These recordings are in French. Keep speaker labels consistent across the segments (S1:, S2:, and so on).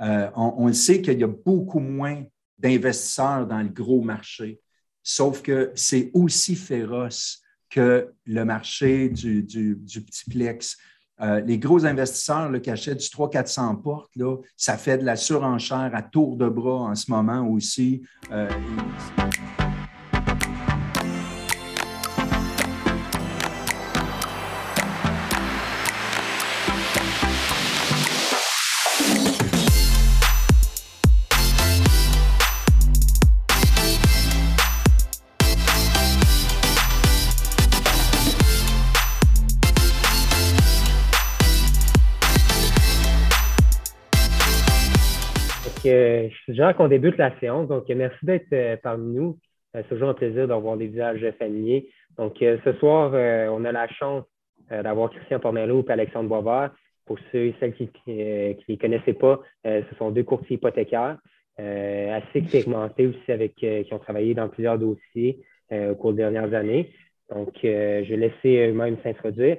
S1: on, on, le sait qu'il y a beaucoup moins d'investisseurs dans le gros marché, sauf que c'est aussi féroce que le marché du, du, petit plex. Euh, les gros investisseurs là, qui achètent du 300-400 portes, là, ça fait de la surenchère à tour de bras en ce moment aussi. Euh,
S2: suggère qu'on débute la séance. Donc, merci d'être euh, parmi nous. Euh, c'est toujours un plaisir d'avoir des visages familiers. Donc, euh, ce soir, on a la chance d'avoir Christian Pornello et Alexandre Boisvert. Pour ceux et celles qui ne les connaissaient pas, ce sont deux courtiers hypothécaires, assez expérimentés aussi, avec, qui ont travaillé dans plusieurs dossiers au cours des dernières années. Donc, je vais laisser eux-mêmes s'introduire.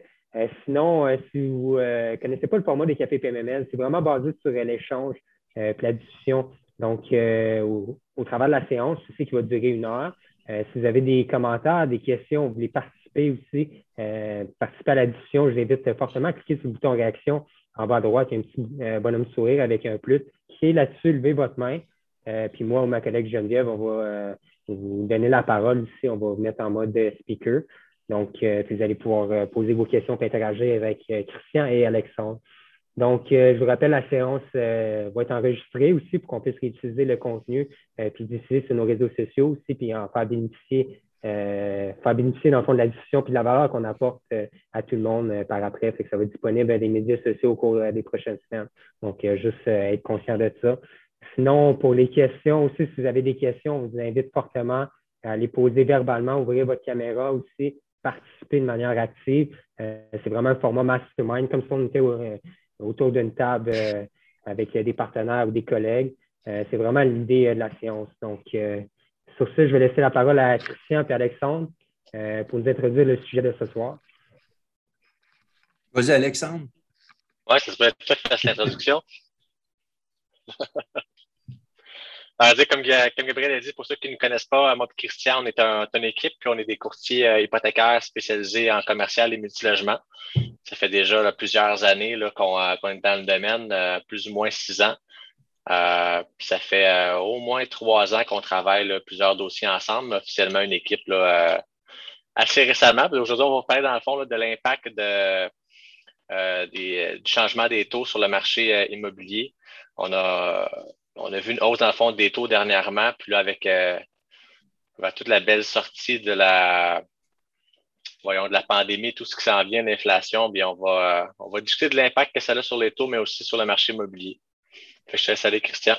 S2: sinon, si vous ne connaissez pas le format des cafés PMML, c'est vraiment basé sur l'échange euh, la discussion. Donc, euh, au, travers de la séance, je sais qu'il va durer une heure. Euh, si vous avez des commentaires, des questions, vous voulez participer aussi, participer à la discussion, je vous invite fortement à cliquer sur le bouton réaction en bas à droite. Il y a un petit bonhomme sourire avec un plus. Cliquez là-dessus, levez votre main. puis moi ou ma collègue Geneviève, on va vous donner la parole ici. On va vous mettre en mode speaker. Donc, vous allez pouvoir poser vos questions et interagir avec Christian et Alexandre. Donc, euh, je vous rappelle, la séance euh, va être enregistrée aussi pour qu'on puisse réutiliser le contenu euh, puis diffuser sur nos réseaux sociaux aussi, puis en faire bénéficier, faire bénéficier dans le fond de la discussion puis de la valeur qu'on apporte à tout le monde par après. Que ça va être disponible dans les médias sociaux au cours des prochaines semaines. Donc, juste être conscient de ça. Sinon, pour les questions aussi, si vous avez des questions, on vous invite fortement à les poser verbalement, ouvrir votre caméra aussi, participer de manière active. c'est vraiment un format mastermind, comme si on était autour d'une table euh, avec des partenaires ou des collègues. Euh, c'est vraiment l'idée euh, de la séance. Donc, sur ce, je vais laisser la parole à Christian et Alexandre pour nous introduire le sujet de ce soir.
S1: Vas-y, Alexandre.
S3: Oui, ça serait toi qui fasses l'introduction. comme, Gabriel a dit, pour ceux qui ne connaissent pas, moi et Christian, on est un, une équipe, puis on est des courtiers euh, hypothécaires spécialisés en commercial et multilogement. Ça fait déjà plusieurs années euh, qu'on est dans le domaine, euh, plus ou moins six ans. ça fait au moins trois ans qu'on travaille plusieurs dossiers ensemble, officiellement une équipe assez récemment. Aujourd'hui, on va parler dans le fond de l'impact de, du changement des taux sur le marché immobilier. On a on a vu une hausse dans le fond des taux dernièrement, puis là, avec, euh, toute la belle sortie de la pandémie, tout ce qui s'en vient, l'inflation, bien, on va, euh, on va discuter de l'impact que ça a sur les taux, mais aussi sur le marché immobilier. je te laisse aller, Christian.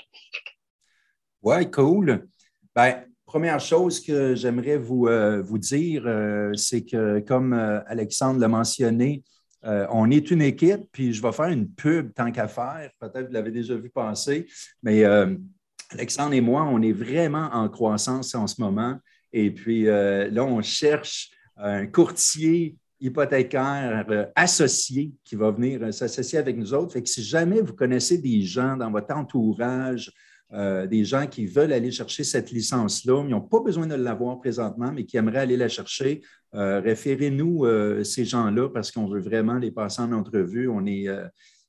S1: Oui, cool. Ben, première chose que j'aimerais vous, euh, vous dire, c'est que, comme Alexandre l'a mentionné, euh, on est une équipe, puis je vais faire une pub tant qu'à faire. Peut-être que vous l'avez déjà vu passer, mais euh, Alexandre et moi, on est vraiment en croissance en ce moment. Et puis euh, là, on cherche un courtier hypothécaire associé qui va venir s'associer avec nous autres. Fait que si jamais vous connaissez des gens dans votre entourage, euh, des gens qui veulent aller chercher cette licence-là, ils n'ont pas besoin de l'avoir présentement, mais qui aimeraient aller la chercher, euh, référez-nous euh, ces gens-là parce qu'on veut vraiment les passer en entrevue. On est.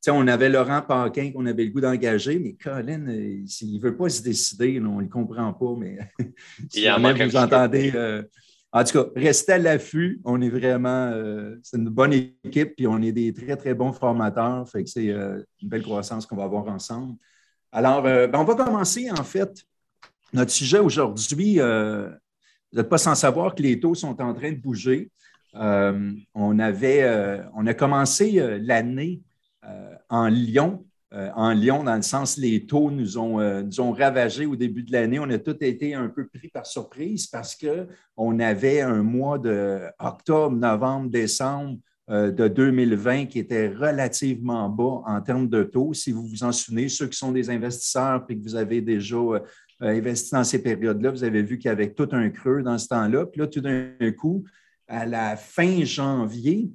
S1: on avait Laurent Paquin qu'on avait le goût d'engager, mais Colin, il ne veut pas se décider, on ne le comprend pas, mais si vous entendez. en tout cas, restez à l'affût. On est vraiment, c'est une bonne équipe, puis on est des très, très bons formateurs. Fait que c'est une belle croissance qu'on va avoir ensemble. Alors, euh, ben, on va commencer en fait. Notre sujet aujourd'hui, euh, vous n'êtes pas sans savoir que les taux sont en train de bouger. Euh, on, avait, on a commencé l'année en Lyon. en Lyon, dans le sens les taux nous ont, nous ont ravagés au début de l'année. On a tous été un peu pris par surprise parce qu'on avait un mois de octobre, novembre, décembre de 2020 qui était relativement bas en termes de taux. Si vous vous en souvenez, ceux qui sont des investisseurs et que vous avez déjà euh, investi dans ces périodes-là, vous avez vu qu'il y avait tout un creux dans ce temps-là. Puis là, tout d'un coup, à la fin janvier,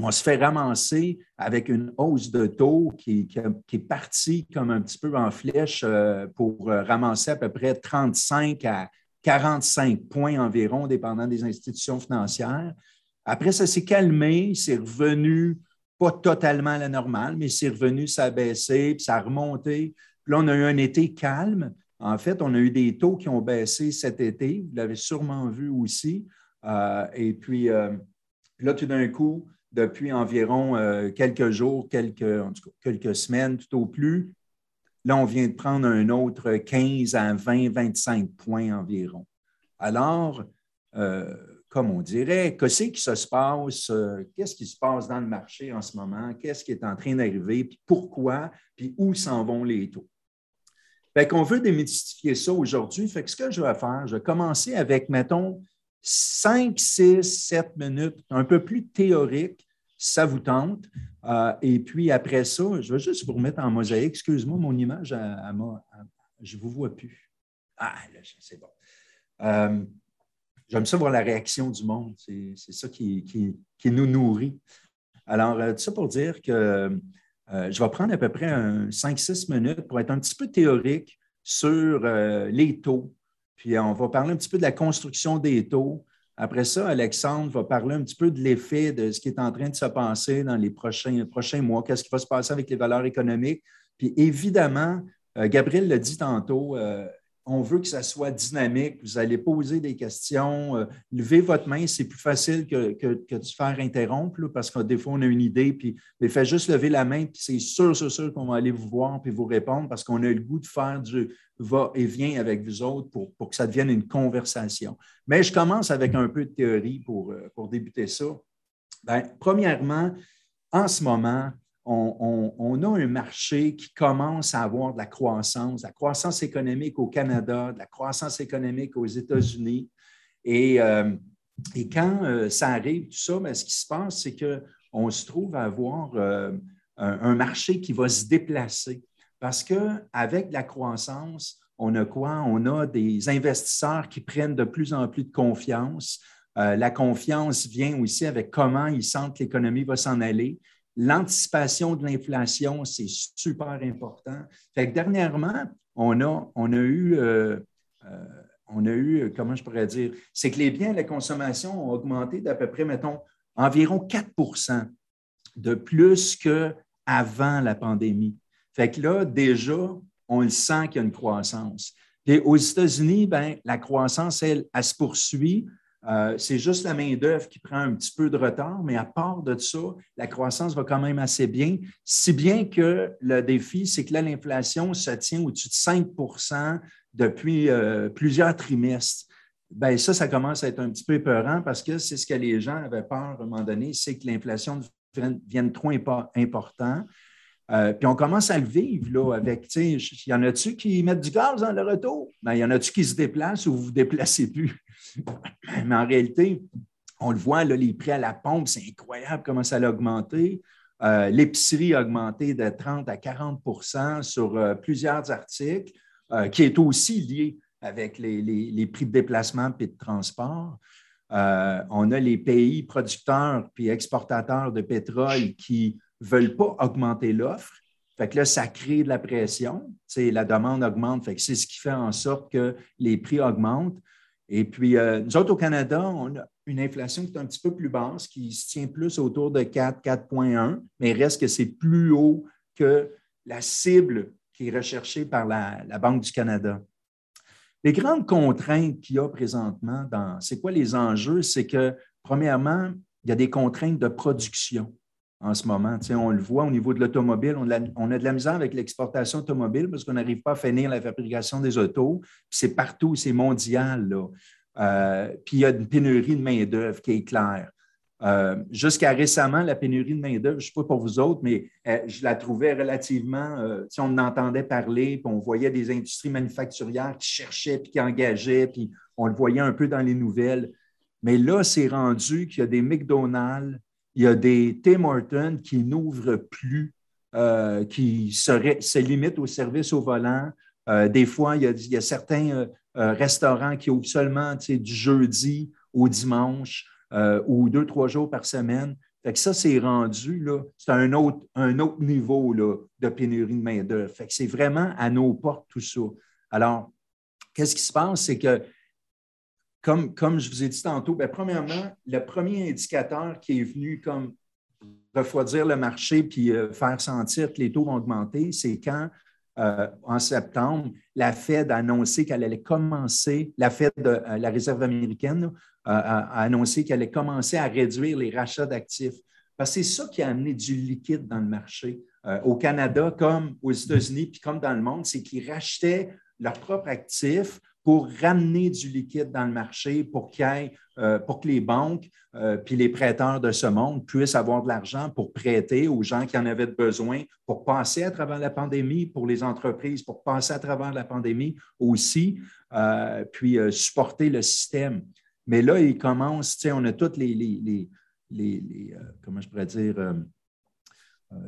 S1: on se fait ramasser avec une hausse de taux qui, est partie comme un petit peu en flèche euh, pour euh, ramasser à peu près 35 à 45 points environ, dépendant des institutions financières. Après, ça s'est calmé, c'est revenu pas totalement à la normale, mais c'est revenu, ça a baissé, puis ça a remonté. Puis là, on a eu un été calme. En fait, on a eu des taux qui ont baissé cet été. Vous l'avez sûrement vu aussi. Euh, et puis, là, tout d'un coup, depuis environ euh, quelques jours, quelques, quelques semaines tout au plus. Là, on vient de prendre un autre 15 à 20, 25 points environ. Alors, euh, comme on dirait, qu'est-ce qui se passe? Euh, qu'est-ce qui se passe dans le marché en ce moment? Qu'est-ce qui est en train d'arriver? Puis pourquoi? Puis où s'en vont les taux? Fait qu'on veut démystifier ça aujourd'hui. Fait que ce que je vais faire, je vais commencer avec, mettons, 5, 6, 7 minutes, un peu plus théorique, ça vous tente. Euh, et puis après ça, je vais juste vous remettre en mosaïque. Excuse-moi, mon image, je ne vous vois plus. Ah, là, c'est bon. Euh, j'aime ça voir la réaction du monde. C'est ça qui, qui, nous nourrit. Alors, euh, tout ça pour dire que je vais prendre à peu près 5-6 minutes pour être un petit peu théorique sur les taux, puis on va parler un petit peu de la construction des taux. Après ça, Alexandre va parler un petit peu de l'effet de ce qui est en train de se passer dans les prochains, prochains mois, qu'est-ce qui va se passer avec les valeurs économiques? Puis évidemment, euh, Gabriel l'a dit tantôt, euh, on veut que ça soit dynamique. Vous allez poser des questions. Euh, levez votre main, c'est plus facile que, de se faire interrompre parce que des fois, on a une idée, puis mais faites juste lever la main, puis c'est sûr, sûr, sûr qu'on va aller vous voir puis vous répondre parce qu'on a le goût de faire du va-et-vient avec vous autres pour, que ça devienne une conversation. Mais je commence avec un peu de théorie pour, euh, pour débuter ça. Bien, premièrement, en ce moment, on, a un marché qui commence à avoir de la croissance, de la croissance économique au Canada, de la croissance économique aux États-Unis. Et, euh, quand euh, ça arrive, tout ça, ben, ce qui se passe, c'est qu'on se trouve à avoir euh, un, marché qui va se déplacer. Parce qu'avec la croissance, on a quoi? On a des investisseurs qui prennent de plus en plus de confiance. la confiance vient aussi avec comment ils sentent que l'économie va s'en aller. L'anticipation de l'inflation, c'est super important. Fait que dernièrement, on a, eu, euh, euh, on a eu, comment je pourrais dire, c'est que les biens et la consommation ont augmenté d'à peu près, mettons, environ 4% de plus qu'avant la pandémie. Fait que là, déjà, on le sent qu'il y a une croissance. Et aux États-Unis, ben, la croissance, elle, elle se poursuit. Euh, c'est juste la main-d'œuvre qui prend un petit peu de retard, mais à part de ça, la croissance va quand même assez bien, si bien que le défi, c'est que là, l'inflation se tient au-dessus de 5% depuis euh, plusieurs trimestres. Bien, ça, ça commence à être un petit peu épeurant parce que c'est ce que les gens avaient peur à un moment donné, c'est que l'inflation devienne trop important. Euh, puis on commence à le vivre là, avec, tu sais, y en a-tu qui mettent du gaz dans le retour? Il y en a-tu qui se déplacent ou vous ne vous déplacez plus? Mais en réalité, on le voit, là, les prix à la pompe, c'est incroyable comment ça a augmenté. Euh, l'épicerie a augmenté de 30 à 40% sur euh, plusieurs articles, qui est aussi lié avec les, les, prix de déplacement et de transport. on a les pays producteurs puis exportateurs de pétrole qui ne veulent pas augmenter l'offre. Fait que là, ça crée de la pression. la demande augmente. C'est ce qui fait en sorte que les prix augmentent. Et puis, euh, nous autres, au Canada, on a une inflation qui est un petit peu plus basse, qui se tient plus autour de 4, 4,1, mais reste que c'est plus haut que la cible qui est recherchée par la, la Banque du Canada. Les grandes contraintes qu'il y a présentement dans, c'est quoi les enjeux? C'est que, premièrement, il y a des contraintes de production en ce moment. on le voit au niveau de l'automobile, on, a de la misère avec l'exportation automobile parce qu'on n'arrive pas à finir la fabrication des autos. C'est partout, c'est mondial. Euh, puis il y a une pénurie de main-d'œuvre qui est claire. Euh, jusqu'à récemment, la pénurie de main-d'œuvre, je ne sais pas pour vous autres, mais euh, je la trouvais relativement. si on entendait parler, puis on voyait des industries manufacturières qui cherchaient, puis qui engageaient, puis on le voyait un peu dans les nouvelles. Mais là, c'est rendu qu'il y a des McDonald's, il y a des Tim Hortons qui n'ouvrent plus, euh, qui se limitent au service au volant. Euh, des fois, il y a, certains euh, restaurants qui ouvrent seulement du jeudi au dimanche ou deux, trois jours par semaine. Fait que ça, c'est rendu, c'est un autre, un autre niveau là, de pénurie de main-d'œuvre. C'est vraiment à nos portes tout ça. Alors, qu'est-ce qui se passe? C'est que, comme, comme je vous ai dit tantôt, bien, premièrement, le premier indicateur qui est venu comme refroidir le marché puis euh, faire sentir que les taux vont augmenter, c'est quand, euh, en septembre, la Fed a annoncé qu'elle allait commencer, la Fed, euh, la Réserve américaine, a, annoncé qu'elle allait commencer à réduire les rachats d'actifs. Parce que c'est ça qui a amené du liquide dans le marché. au Canada, comme aux États-Unis, puis comme dans le monde, c'est qu'ils rachetaient leurs propres actifs pour ramener du liquide dans le marché, pour, euh, pour que les banques euh, puis les prêteurs de ce monde puissent avoir de l'argent pour prêter aux gens qui en avaient besoin, pour passer à travers la pandémie, pour les entreprises, pour passer à travers la pandémie aussi, euh, puis supporter le système. Mais là, il commence, on a toutes les, les, les comment je pourrais dire,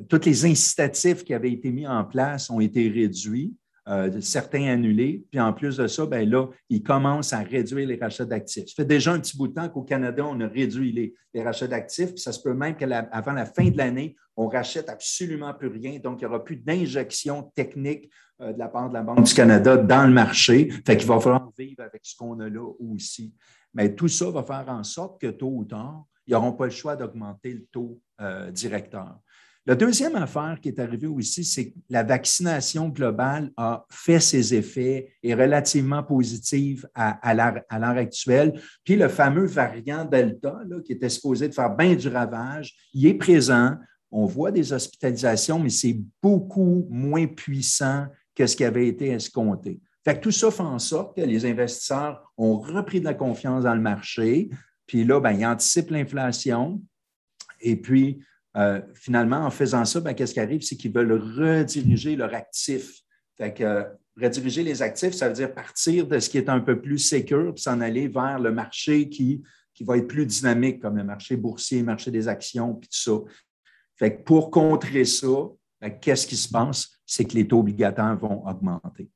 S1: tous les incitatifs qui avaient été mis en place ont été réduits. Euh, certains annulés. Puis en plus de ça, ben là, ils commencent à réduire les rachats d'actifs. Ça fait déjà un petit bout de temps qu'au Canada, on a réduit les, rachats d'actifs. Puis ça se peut même qu'avant la, fin de l'année, on rachète absolument plus rien. Donc, il n'y aura plus d'injection technique euh, de la part de la Banque du Canada dans le marché. Fait qu'il va falloir vivre avec ce qu'on a là aussi. Mais tout ça va faire en sorte que tôt ou tard, ils n'auront pas le choix d'augmenter le taux euh, directeur. La deuxième affaire qui est arrivée aussi, c'est que la vaccination globale a fait ses effets, est relativement positive à, l'heure actuelle. Puis le fameux variant Delta, qui était supposé de faire bien du ravage, il est présent. On voit des hospitalisations, mais c'est beaucoup moins puissant que ce qui avait été escompté. Fait que tout ça fait en sorte que les investisseurs ont repris de la confiance dans le marché. Puis là, ben, ils anticipent l'inflation. Et puis, euh, finalement, en faisant ça, ben, qu'est-ce qui arrive? C'est qu'ils veulent rediriger leur actif. Fait que rediriger les actifs, ça veut dire partir de ce qui est un peu plus sécur, puis s'en aller vers le marché qui, qui va être plus dynamique, comme le marché boursier, le marché des actions, puis tout ça. Fait que pour contrer ça, ben, qu'est-ce qui se passe? C'est que les taux obligataires vont augmenter.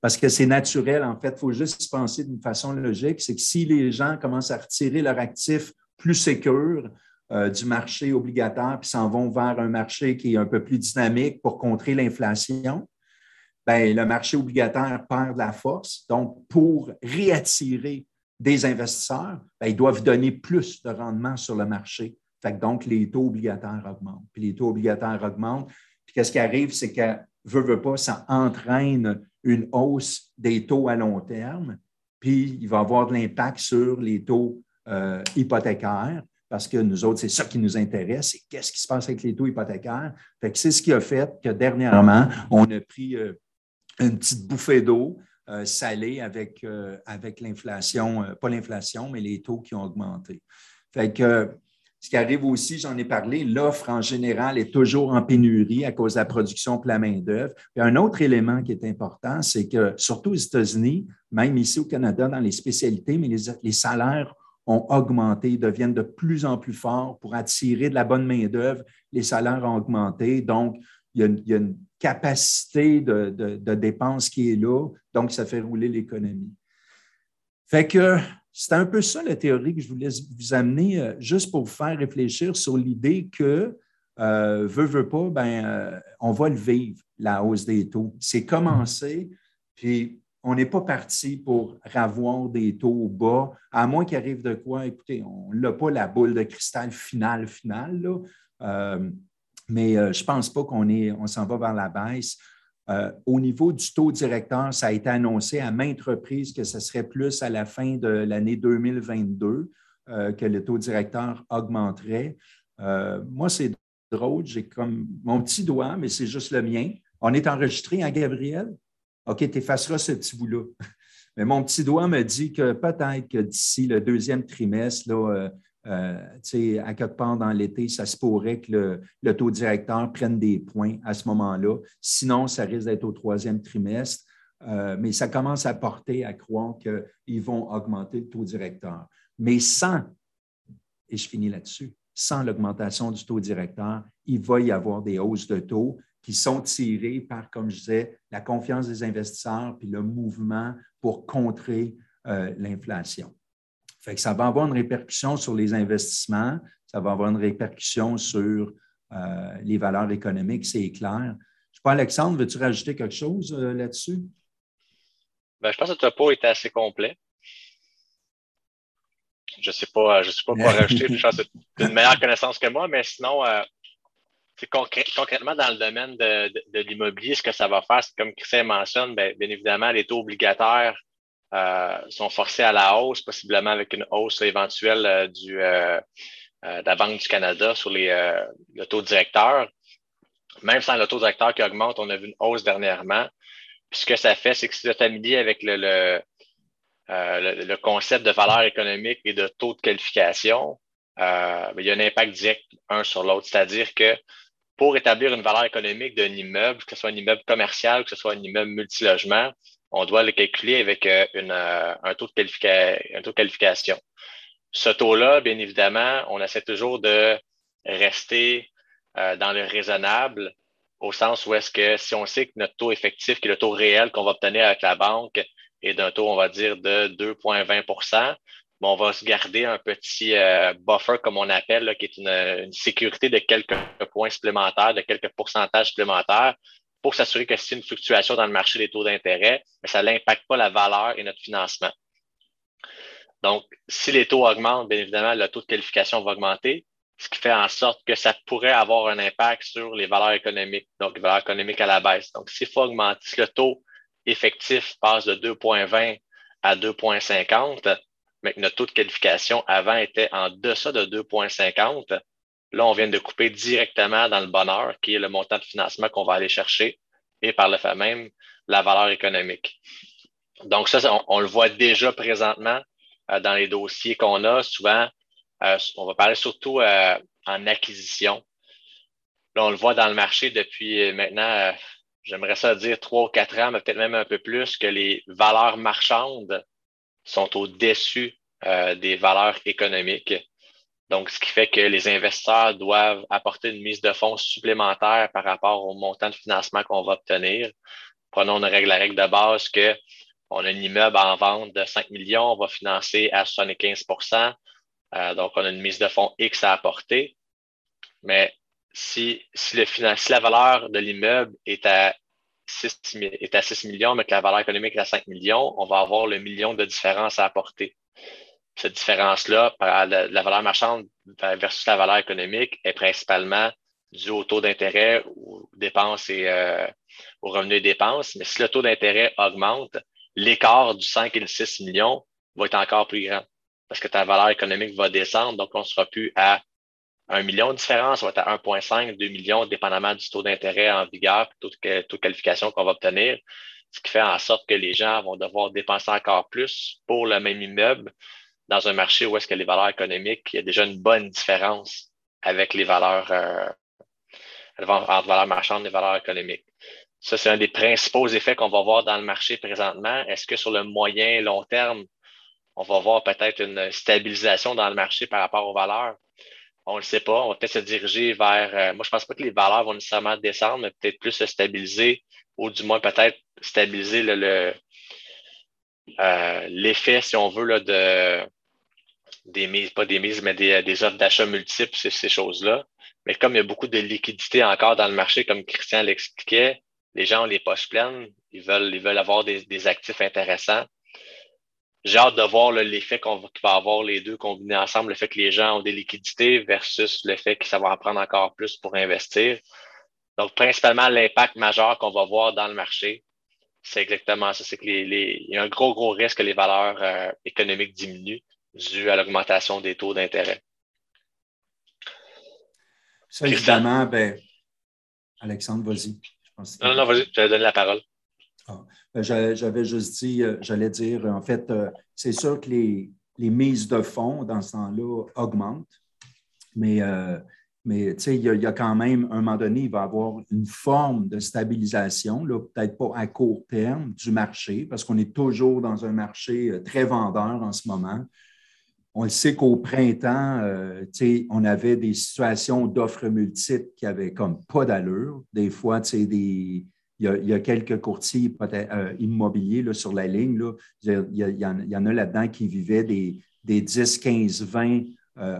S1: Parce que c'est naturel, en fait, il faut juste penser d'une façon logique, c'est que si les gens commencent à retirer leurs actifs plus sécurs, euh, du marché obligataire puis s'en vont vers un marché qui est un peu plus dynamique pour contrer l'inflation, ben, le marché obligataire perd de la force. Donc, pour réattirer des investisseurs, ben, ils doivent donner plus de rendement sur le marché. Donc, les taux obligataires augmentent. Puis les taux obligataires augmentent. Puis qu'est-ce qui arrive, c'est que, veut, veut pas, ça entraîne une hausse des taux à long terme. Puis il va avoir de l'impact sur les taux euh, hypothécaires parce que nous autres, c'est ça qui nous intéresse, c'est qu'est-ce qui se passe avec les taux hypothécaires. c'est ce qui a fait que dernièrement, on a pris euh, une petite bouffée d'eau euh, salée avec, euh, avec l'inflation, pas l'inflation, mais les taux qui ont augmenté. Fait que ce qui arrive aussi, j'en ai parlé, l'offre en général est toujours en pénurie à cause de la production pour la main-d'œuvre. un autre élément qui est important, c'est que surtout aux États-Unis, même ici au Canada, dans les spécialités, mais les salaires ont augmenté, deviennent de plus en plus forts pour attirer de la bonne main-d'œuvre. Les salaires ont augmenté. Donc, il y a, une capacité de, de, dépense qui est là. Donc, ça fait rouler l'économie. Fait que c'est un peu ça la théorie que je voulais vous amener, euh, juste pour vous faire réfléchir sur l'idée que, euh, veut, veut pas, ben, euh, on va le vivre, la hausse des taux. C'est commencé, puis on n'est pas parti pour avoir des taux bas, à moins qu'il arrive de quoi. Écoutez, on n'a pas la boule de cristal finale, finale, euh, mais euh, je ne pense pas qu'on on s'en va vers la baisse. Euh, au niveau du taux directeur, ça a été annoncé à maintes reprises que ce serait plus à la fin de l'année 2022 que le taux directeur augmenterait. moi, c'est drôle, j'ai comme mon petit doigt, mais c'est juste le mien. On est enregistré, à hein, Gabriel? OK, tu effaceras ce petit bout-là. Mais mon petit doigt me dit que peut-être que d'ici le deuxième trimestre, là, euh, euh, à quelque part dans l'été, ça se pourrait que le, taux directeur prenne des points à ce moment-là. Sinon, ça risque d'être au troisième trimestre. Euh, mais ça commence à porter à croire qu'ils vont augmenter le taux directeur. Mais sans, et je finis là-dessus, sans l'augmentation du taux directeur, il va y avoir des hausses de taux qui sont tirés par, comme je disais, la confiance des investisseurs puis le mouvement pour contrer euh, l'inflation. Fait que ça va avoir une répercussion sur les investissements, ça va avoir une répercussion sur euh, les valeurs économiques, c'est clair. Je sais pas, Alexandre, veux-tu rajouter quelque chose euh, là-dessus?
S3: Ben, je pense que le topo est assez complet. Je ne sais pas, je sais pas quoi rajouter. Je pense que tu une meilleure connaissance que moi, mais sinon, euh, concrètement, dans le domaine de, l'immobilier, ce que ça va faire, c'est comme Christian mentionne, bien, bien évidemment, les taux obligataires euh, sont forcés à la hausse, possiblement avec une hausse éventuelle euh, du, euh, de la Banque du Canada sur les, le taux directeur. Même sans le taux directeur qui augmente, on a vu une hausse dernièrement. Ce que ça fait, c'est que si vous êtes familier avec le, le, le, concept de valeur économique et de taux de qualification, ben, il y a un impact direct un sur l'autre. C'est-à-dire que pour établir une valeur économique d'un immeuble, que ce soit un immeuble commercial, que ce soit un immeuble multilogement, on doit le calculer avec euh, euh, un, taux de un taux de qualification. Ce taux-là, bien évidemment, on essaie toujours de rester euh, dans le raisonnable, au sens où est-ce que si on sait que notre taux effectif, qui est le taux réel qu'on va obtenir avec la banque, est d'un taux, on va dire, de 2,20 on va se garder un petit buffer, comme on appelle, qui est une, une, sécurité de quelques points supplémentaires, de quelques pourcentages supplémentaires pour s'assurer que c'est une fluctuation dans le marché des taux d'intérêt, ça n'impacte pas la valeur et notre financement. Donc, si les taux augmentent, bien évidemment, le taux de qualification va augmenter, ce qui fait en sorte que ça pourrait avoir un impact sur les valeurs économiques, donc les valeurs économiques à la baisse. Donc, s'il faut augmenter, si le taux effectif passe de 2,20 à 2,50, mais notre taux de qualification avant était en deçà de 2,50, Là, on vient de couper directement dans le bonheur, qui est le montant de financement qu'on va aller chercher, et par le fait même, la valeur économique. Donc, ça, on, le voit déjà présentement euh, dans les dossiers qu'on a. Souvent, euh, on va parler surtout euh, en acquisition. Là, on le voit dans le marché depuis maintenant, j'aimerais ça dire trois ou quatre ans, mais peut-être même un peu plus, que les valeurs marchandes sont au-dessus des valeurs économiques. Donc, ce qui fait que les investisseurs doivent apporter une mise de fonds supplémentaire par rapport au montant de financement qu'on va obtenir. Prenons une règle, la règle de base que on a un immeuble en vente de 5 millions, on va financer à 75% euh, Donc, on a une mise de fonds X à apporter. Mais si, si la valeur de l'immeuble est à 6, est à 6 millions, mais que la valeur économique est à 5 millions, on va avoir le million de différence à apporter cette différence-là, la valeur marchande versus la valeur économique, est principalement due au taux d'intérêt, aux dépenses et euh, aux revenus et dépenses. Mais si le taux d'intérêt augmente, l'écart du 5 et le 6 millions va être encore plus grand parce que ta valeur économique va descendre. Donc, on ne sera plus à 1 million de différence, on va être à 1,5, 2 millions, dépendamment du taux d'intérêt en vigueur, toute, toute qualification qu'on va obtenir. Ce qui fait en sorte que les gens vont devoir dépenser encore plus pour le même immeuble dans un marché où est-ce que les valeurs économiques, il y a déjà une bonne différence avec les valeurs euh, entre valeurs marchandes et valeurs économiques. Ça, c'est un des principaux effets qu'on va voir dans le marché présentement. Est-ce que sur le moyen et long terme, on va voir peut-être une stabilisation dans le marché par rapport aux valeurs? On ne le sait pas. On va peut-être se diriger vers. Euh, moi, je ne pense pas que les valeurs vont nécessairement descendre, mais peut-être plus se stabiliser, ou du moins peut-être stabiliser le, euh, l'effet, si on veut, là, de, des mises, pas des mises, mais des, des offres d'achat multiples, ces, ces choses-là. Mais comme il y a beaucoup de liquidités encore dans le marché, comme Christian l'expliquait, les gens ont les poches pleines, ils veulent, ils veulent avoir des, des actifs intéressants. J'ai hâte de voir l'effet qu'on va, avoir les deux combinés ensemble, le fait que les gens ont des liquidités versus le fait que ça va en prendre encore plus pour investir. Donc, principalement, l'impact majeur qu'on va voir dans le marché, c'est exactement ça. C'est que les, les, y a un gros, gros risque que les valeurs euh, économiques diminuent dû à l'augmentation des taux d'intérêt.
S1: Ça, évidemment, ben, Alexandre, vas-y.
S3: Non, non, vas-y, je vais donner la parole.
S1: Ah, ben, j'avais juste dit, euh, j'allais dire, en fait, euh, c'est sûr que les, les, mises de fonds dans ce temps-là augmentent, mais, euh, mais il y, y, a quand même, un moment donné, il va y avoir une forme de stabilisation, peut-être pas à court terme, du marché, parce qu'on est toujours dans un marché très vendeur en ce moment. On le sait qu'au printemps, euh, on avait des situations d'offres multiples qui avaient comme pas d'allure. Des fois, il, y a, quelques courtiers euh, immobiliers là, sur la ligne. Il, y, en, a là-dedans qui vivaient des, des 10, 15, 20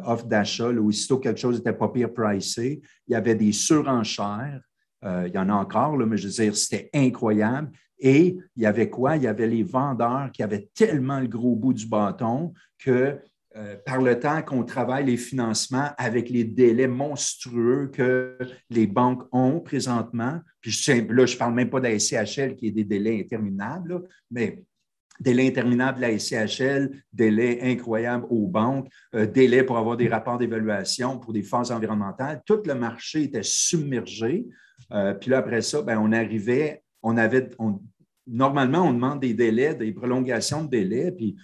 S1: offres d'achat. Aussitôt que quelque chose n'était pas pire pricé, il y avait des surenchères. il y en a encore, là, mais je veux dire, c'était incroyable. Et il y avait quoi? Il y avait les vendeurs qui avaient tellement le gros bout du bâton que euh, par le temps qu'on travaille les financements avec les délais monstrueux que les banques ont présentement, là, je ne parle même pas de la SCHL qui est des délais interminables, mais délais interminables de la SCHL, délais incroyables aux banques, euh, délais pour avoir des rapports d'évaluation pour des phases environnementales. Tout le marché était submergé. Euh, puis là, après ça, ben, on arrivait, on avait, normalement, on demande des délais, des prolongations de délais, puis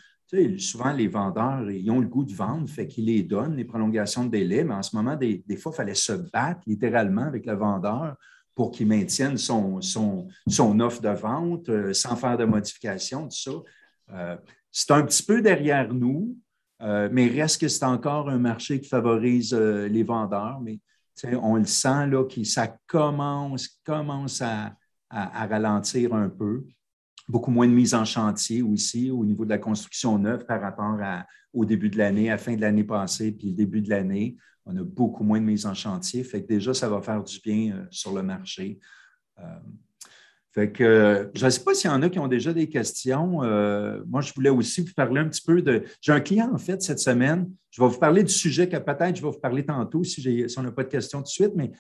S1: souvent, les vendeurs, ont le goût de vendre, fait qu'ils les donnent, les prolongations de délai, mais en ce moment, des, fois, il fallait se battre littéralement avec le vendeur pour qu'il maintienne son, son, offre de vente euh, sans faire de modifications, tout ça. Euh, c'est un petit peu derrière nous, euh, mais reste que c'est encore un marché qui favorise les vendeurs, mais on le sent là, que ça commence, commence à ralentir un peu beaucoup moins de mise en chantier aussi au niveau de la construction neuve par rapport au début de l'année, à la fin de l'année passée, puis le début de l'année. On a beaucoup moins de mise en chantier. Fait que déjà, ça va faire du bien euh, sur le marché. Euh, fait que je ne sais pas s'il y en a qui ont déjà des questions. Euh, moi, je voulais aussi vous parler un petit peu de. J'ai un client, en fait, cette semaine. Je vais vous parler du sujet que peut-être je vais vous parler tantôt si, on n'a pas de questions tout de suite, mais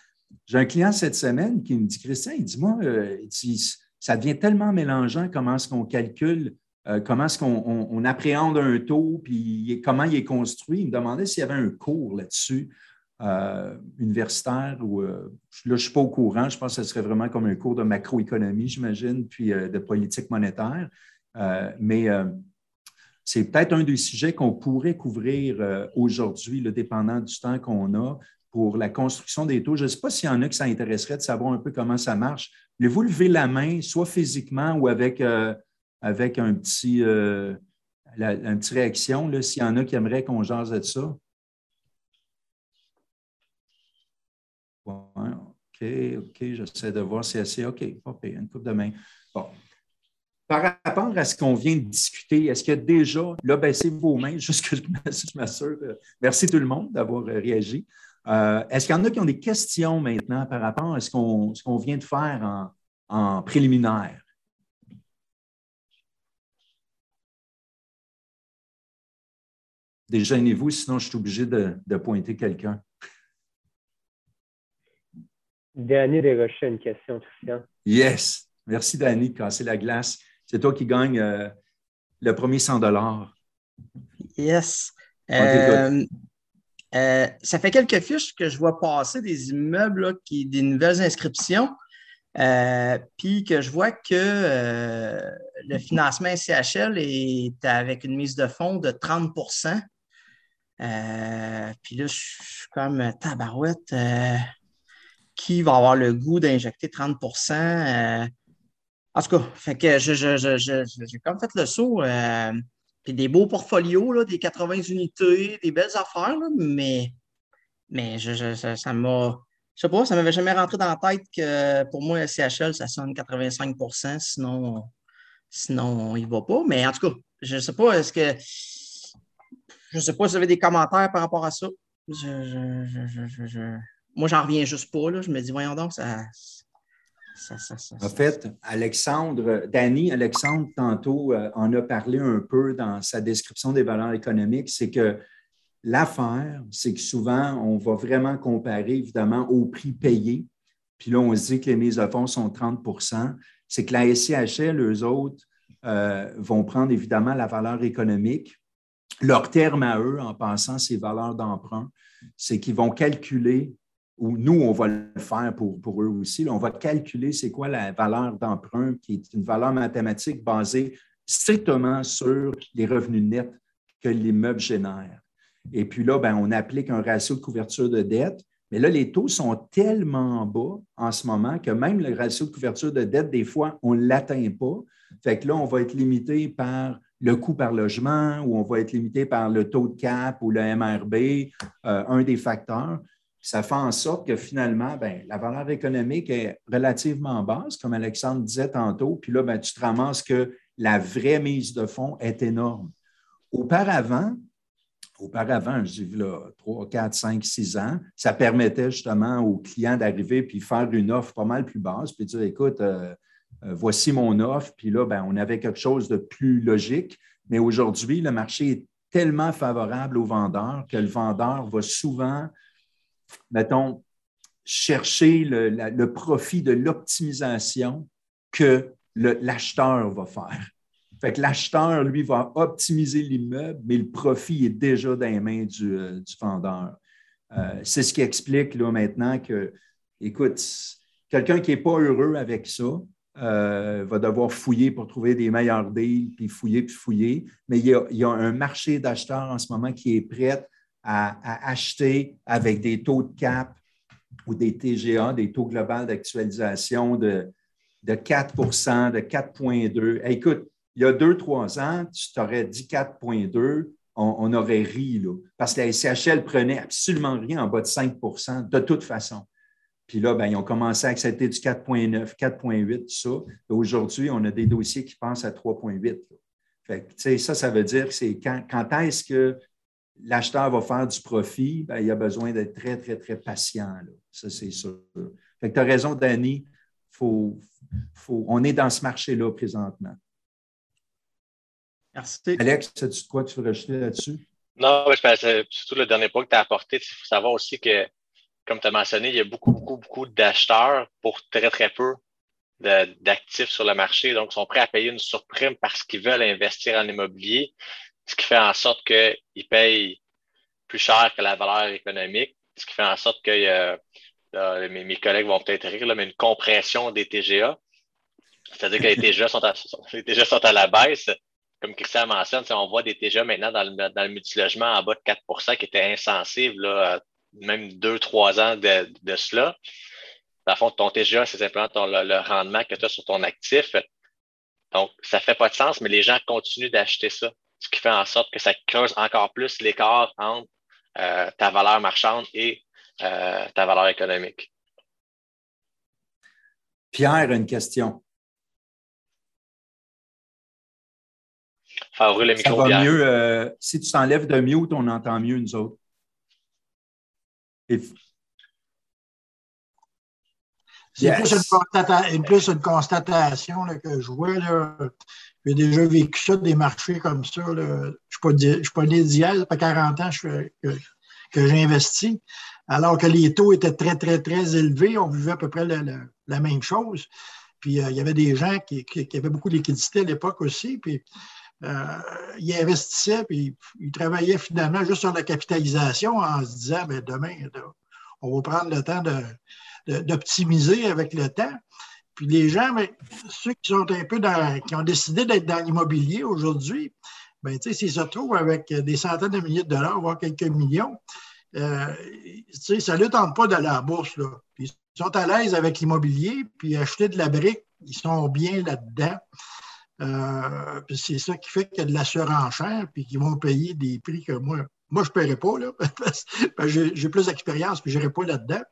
S1: j'ai un client cette semaine qui me dit Christian, il dit Moi, il dit, ça devient tellement mélangeant comment est-ce qu'on calcule, euh, comment est-ce qu'on appréhende un taux, puis comment il est construit. Il me demandait s'il y avait un cours là-dessus, euh, universitaire, euh, là, je ne suis pas au courant. Je pense que ce serait vraiment comme un cours de macroéconomie, j'imagine, puis de politique monétaire. mais c'est peut-être un des sujets qu'on pourrait couvrir aujourd'hui, dépendant du temps qu'on a pour la construction des taux. Je ne sais pas s'il y en a qui ça intéresserait de savoir un peu comment ça marche. Voulez-vous lever la main, soit physiquement ou avec, euh, avec un petit, euh, une petite réaction, s'il y en a qui aimeraient qu'on jase ça? OK, OK, j'essaie de voir si c'est OK. OK, une coupe de main. Bon. Par rapport à ce qu'on vient de discuter, est-ce qu'il y a déjà, là, baissez vos mains, juste que je m'assure. Merci tout le monde d'avoir réagi. Euh, est-ce qu'il y en a qui ont des questions maintenant par rapport à ce qu'on vient de faire en, préliminaire? Déjeunez-vous, sinon je suis obligé de, pointer quelqu'un.
S2: Danny Desrochers, une question, Christian.
S1: Yes. Merci, Danny, de casser la glace. C'est toi qui gagne euh, le premier 100
S4: Yes. Euh, euh, ça fait quelques fiches que je vois passer des immeubles, qui, des nouvelles inscriptions, euh, puis que je vois que euh, le financement CHL est avec une mise de fonds de 30% Puis là, je suis comme tabarouette. qui va avoir le goût d'injecter 30% En tout cas, fait que j'ai je, comme fait le saut. Puis des beaux portfolios, là, des 80 unités, des belles affaires, mais, mais je, ça m'a. Je sais pas, ça m'avait jamais rentré dans la tête que pour moi, CHL, ça sonne 85 sinon, sinon il ne va pas. Mais en tout cas, je sais pas, est-ce que. Je sais pas si vous avez des commentaires par rapport à ça. Je, moi, j'en reviens juste pas. Là. Je me dis, voyons donc, ça,
S1: en fait, Alexandre, Danny, Alexandre, tantôt, euh, en a parlé un peu dans sa description des valeurs économiques, c'est que l'affaire, c'est que souvent, on va vraiment comparer, évidemment, au prix payé. Puis là, on se dit que les mises de fonds sont 30% C'est que la SCHL, eux autres, euh, vont prendre évidemment la valeur économique. Leur terme à eux, en passant ces valeurs d'emprunt, c'est qu'ils vont calculer ou nous, on va le faire pour, pour eux aussi. on va calculer c'est quoi la valeur d'emprunt, qui est une valeur mathématique basée strictement sur les revenus nets que l'immeuble génère. Et puis là, ben, on applique un ratio de couverture de dette. Mais là, les taux sont tellement bas en ce moment que même le ratio de couverture de dette, des fois, on ne l'atteint pas. Fait que là, on va être limité par le coût par logement ou on va être limité par le taux de cap ou le MRB, euh, un des facteurs ça fait en sorte que finalement, ben, la valeur économique est relativement basse, comme Alexandre disait tantôt, puis là, ben, tu te ramasses que la vraie mise de fonds est énorme. Auparavant, auparavant, je dis là, 3, 4, 5, 6 ans, ça permettait justement aux clients d'arriver puis faire une offre pas mal plus basse, puis dire écoute, euh, euh, voici mon offre, puis là, ben, on avait quelque chose de plus logique. Mais aujourd'hui, le marché est tellement favorable aux vendeurs que le vendeur va souvent, mettons, chercher le, profit de l'optimisation que l'acheteur va faire. Fait que l'acheteur, lui, va optimiser l'immeuble, mais le profit est déjà dans les mains du, euh, vendeur. Euh, c'est ce qui explique là maintenant que, écoute, quelqu'un qui n'est pas heureux avec ça euh, va devoir fouiller pour trouver des meilleurs deals, puis fouiller, puis fouiller. Mais il y a, un marché d'acheteurs en ce moment qui est prêt à, acheter avec des taux de cap ou des TGA, des taux globaux d'actualisation de, de 4% de 4,2 Écoute, il y a deux, trois ans, tu t'aurais dit 4,2, on, aurait ri, là, parce que la SCHL prenait absolument rien en bas de 5% de toute façon. Puis là, ben, ils ont commencé à accepter du 4,9, 4,8, tout ça. Aujourd'hui, on a des dossiers qui passent à 3,8. Fait ça, ça veut dire que c'est quand, quand est-ce que l'acheteur va faire du profit, ben, il a besoin d'être très, très, très patient. Ça, c'est sûr. Fait tu as raison, Danny. Faut, faut, on est dans ce marché-là présentement.
S4: Merci.
S1: Alex, as-tu quoi tu veux rajouter là-dessus?
S3: Non, je pense surtout le dernier point que tu as apporté. Il faut savoir aussi que, comme tu as mentionné, il y a beaucoup, beaucoup, beaucoup d'acheteurs pour très, très peu d'actifs sur le marché. Donc, ils sont prêts à payer une surprime parce qu'ils veulent investir en immobilier, ce qui fait en sorte qu'ils payent plus cher que la valeur économique, ce qui fait en sorte que mes, collègues vont peut-être rire, mais une compression des TGA. C'est-à-dire que les TGA sont les TGA sont à la baisse comme Christian mentionne, on voit des TGA maintenant dans le, dans le multilogement en bas de 4% qui étaient insensibles, là, même deux, trois ans de, de cela. Dans le fond, ton TGA, c'est simplement ton, le, rendement que tu as sur ton actif. Donc, ça ne fait pas de sens, mais les gens continuent d'acheter ça, ce qui fait en sorte que ça creuse encore plus l'écart entre euh, ta valeur marchande et euh, ta valeur économique.
S1: Pierre, une question.
S3: faire le micro.
S1: Ça va mieux. Euh, si tu t'enlèves de mute, on entend mieux nous autres.
S5: C'est plus, une constatation que je vois. J'ai déjà vécu ça, des marchés comme ça. Je ne suis pas né d'hier, ça fait 40 ans que, j'ai investi. Alors que les taux étaient très, très, très élevés, on vivait à peu près la, même chose. Puis euh, il y avait des gens qui, avaient beaucoup de liquidités à l'époque aussi. Puis euh, il investissait puis il travaillait finalement juste sur la capitalisation en se disant ben, demain, on va prendre le temps d'optimiser avec le temps. Puis les gens, ben, ceux qui sont un peu dans, qui ont décidé d'être dans l'immobilier aujourd'hui, ben, s'ils se retrouvent avec des centaines de milliers de dollars, voire quelques millions, euh, ça ne leur tente pas d'aller à la bourse. Là. ils sont à l'aise avec l'immobilier, puis acheter de la brique, ils sont bien là-dedans. Euh, c'est ça qui fait qu'il y a de la surenchère, puis qu'ils vont payer des prix que moi, moi je ne paierai pas, là, j'ai plus d'expérience, puis je n'irai pas là-dedans.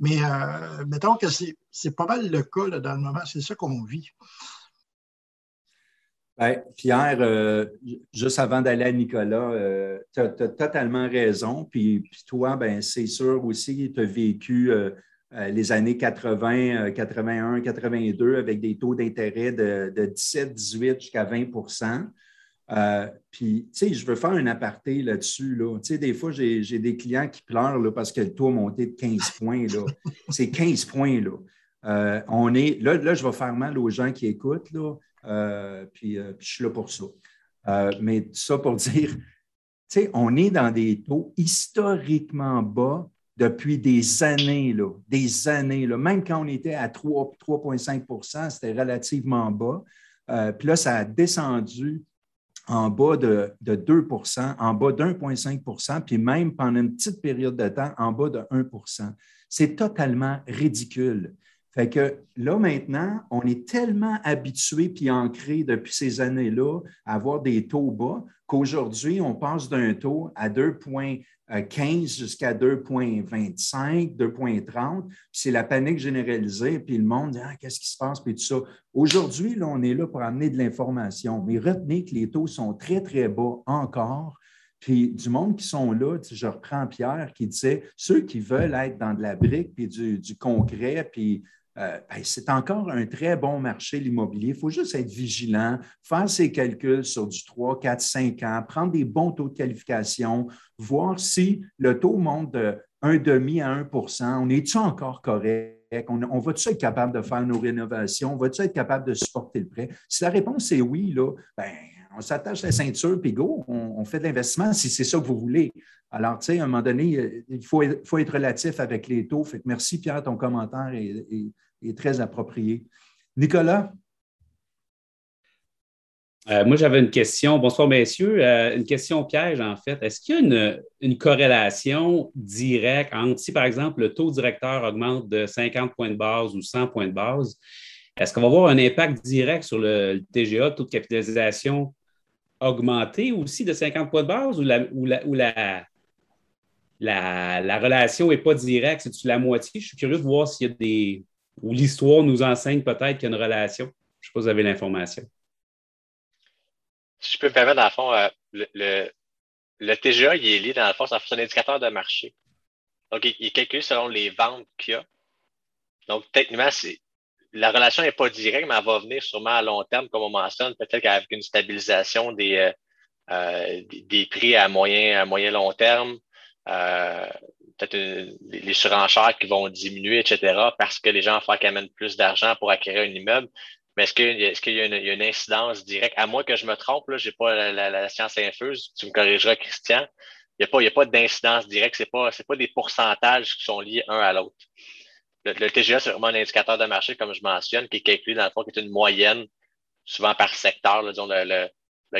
S5: Mais euh, mettons que c'est pas mal le cas dans le moment, c'est ça qu'on vit.
S1: Bien, Pierre, euh, juste avant d'aller à Nicolas, tu as, totalement raison. Puis, puis toi, ben, c'est sûr aussi, tu as vécu euh, les années 80, 81, 82 avec des taux d'intérêt de, 17, 18 jusqu'à 20 euh, puis, tu sais, je veux faire un aparté là-dessus. Là. Tu sais, des fois, j'ai des clients qui pleurent là, parce que le taux a monté de 15 points. C'est 15 points. Là. Euh, on est, là, là, je vais faire mal aux gens qui écoutent, là, puis, puis, je suis là pour ça. mais ça pour dire, tu sais, on est dans des taux historiquement bas depuis des années, là, des années. Là. Même quand on était à 3,5% c'était relativement bas. Euh, puis là, ça a descendu en bas de, 2% en bas d'1,5 puis même pendant une petite période de temps, en bas de 1% C'est totalement ridicule. Fait que là, maintenant, on est tellement habitué puis ancré depuis ces années-là à avoir des taux bas qu'aujourd'hui, on passe d'un taux à 2,15 jusqu'à 2,25, 2,30. C'est la panique généralisée, puis le monde dit ah, qu'est-ce qui se passe, puis tout ça. Aujourd'hui, là, on est là pour amener de l'information, mais retenez que les taux sont très, très bas encore. Puis du monde qui sont là, je reprends Pierre qui disait ceux qui veulent être dans de la brique puis du, concret, puis euh, c'est encore un très bon marché, l'immobilier. Il faut juste être vigilant, faire ses calculs sur du 3, 4, 5 ans, prendre des bons taux de qualification, voir si le taux monte de 1,5 à 1% On est-tu encore correct? On, va-tu être capable de faire nos rénovations? On va-tu être capable de supporter le prêt? Si la réponse est oui, là, ben, on s'attache la ceinture, puis go, on, fait de l'investissement si c'est ça que vous voulez. Alors, tu sais, à un moment donné, euh, il faut, faut, être relatif avec les taux. Merci, Pierre, ton commentaire est, très approprié. Nicolas?
S6: Euh, moi, j'avais une question. Bonsoir, messieurs. Euh, une question piège, en fait. Est-ce qu'il y a une, une, corrélation directe entre si, par exemple, le taux directeur augmente de 50 points de base ou 100 points de base, est-ce qu'on va avoir un impact direct sur le TGA, taux de capitalisation augmenter aussi de 50 points de base ou la, la, relation n'est pas directe, c'est-tu la moitié? Je suis curieux de voir s'il y a des. ou l'histoire nous enseigne peut-être qu'il y a une relation. Je ne sais pas si vous avez l'information.
S3: Si je peux me permettre, dans le fond, euh, le, le, TGA, il est lié, dans le fond, c'est un indicateur de marché. Donc, il, il est calculé selon les ventes qu'il y a. Donc, techniquement, c'est la relation n'est pas directe, mais elle va venir sûrement à long terme, comme on mentionne, peut-être qu'avec une stabilisation des, euh, euh, des, prix à moyen, à moyen long terme, euh, peut-être les surenchères qui vont diminuer, etc., parce que les gens vont faire même plus d'argent pour acquérir un immeuble. Mais est-ce qu'il y, a une incidence directe? À moins que je me trompe, je n'ai pas la, science infuse, tu me corrigeras, Christian. Il n'y a pas, pas d'incidence directe, ce n'est pas, pas des pourcentages qui sont liés un à l'autre. Le, TGA, c'est vraiment un indicateur de marché, comme je mentionne, qui est calculé dans le fond, qui est une moyenne, souvent par secteur, disons le,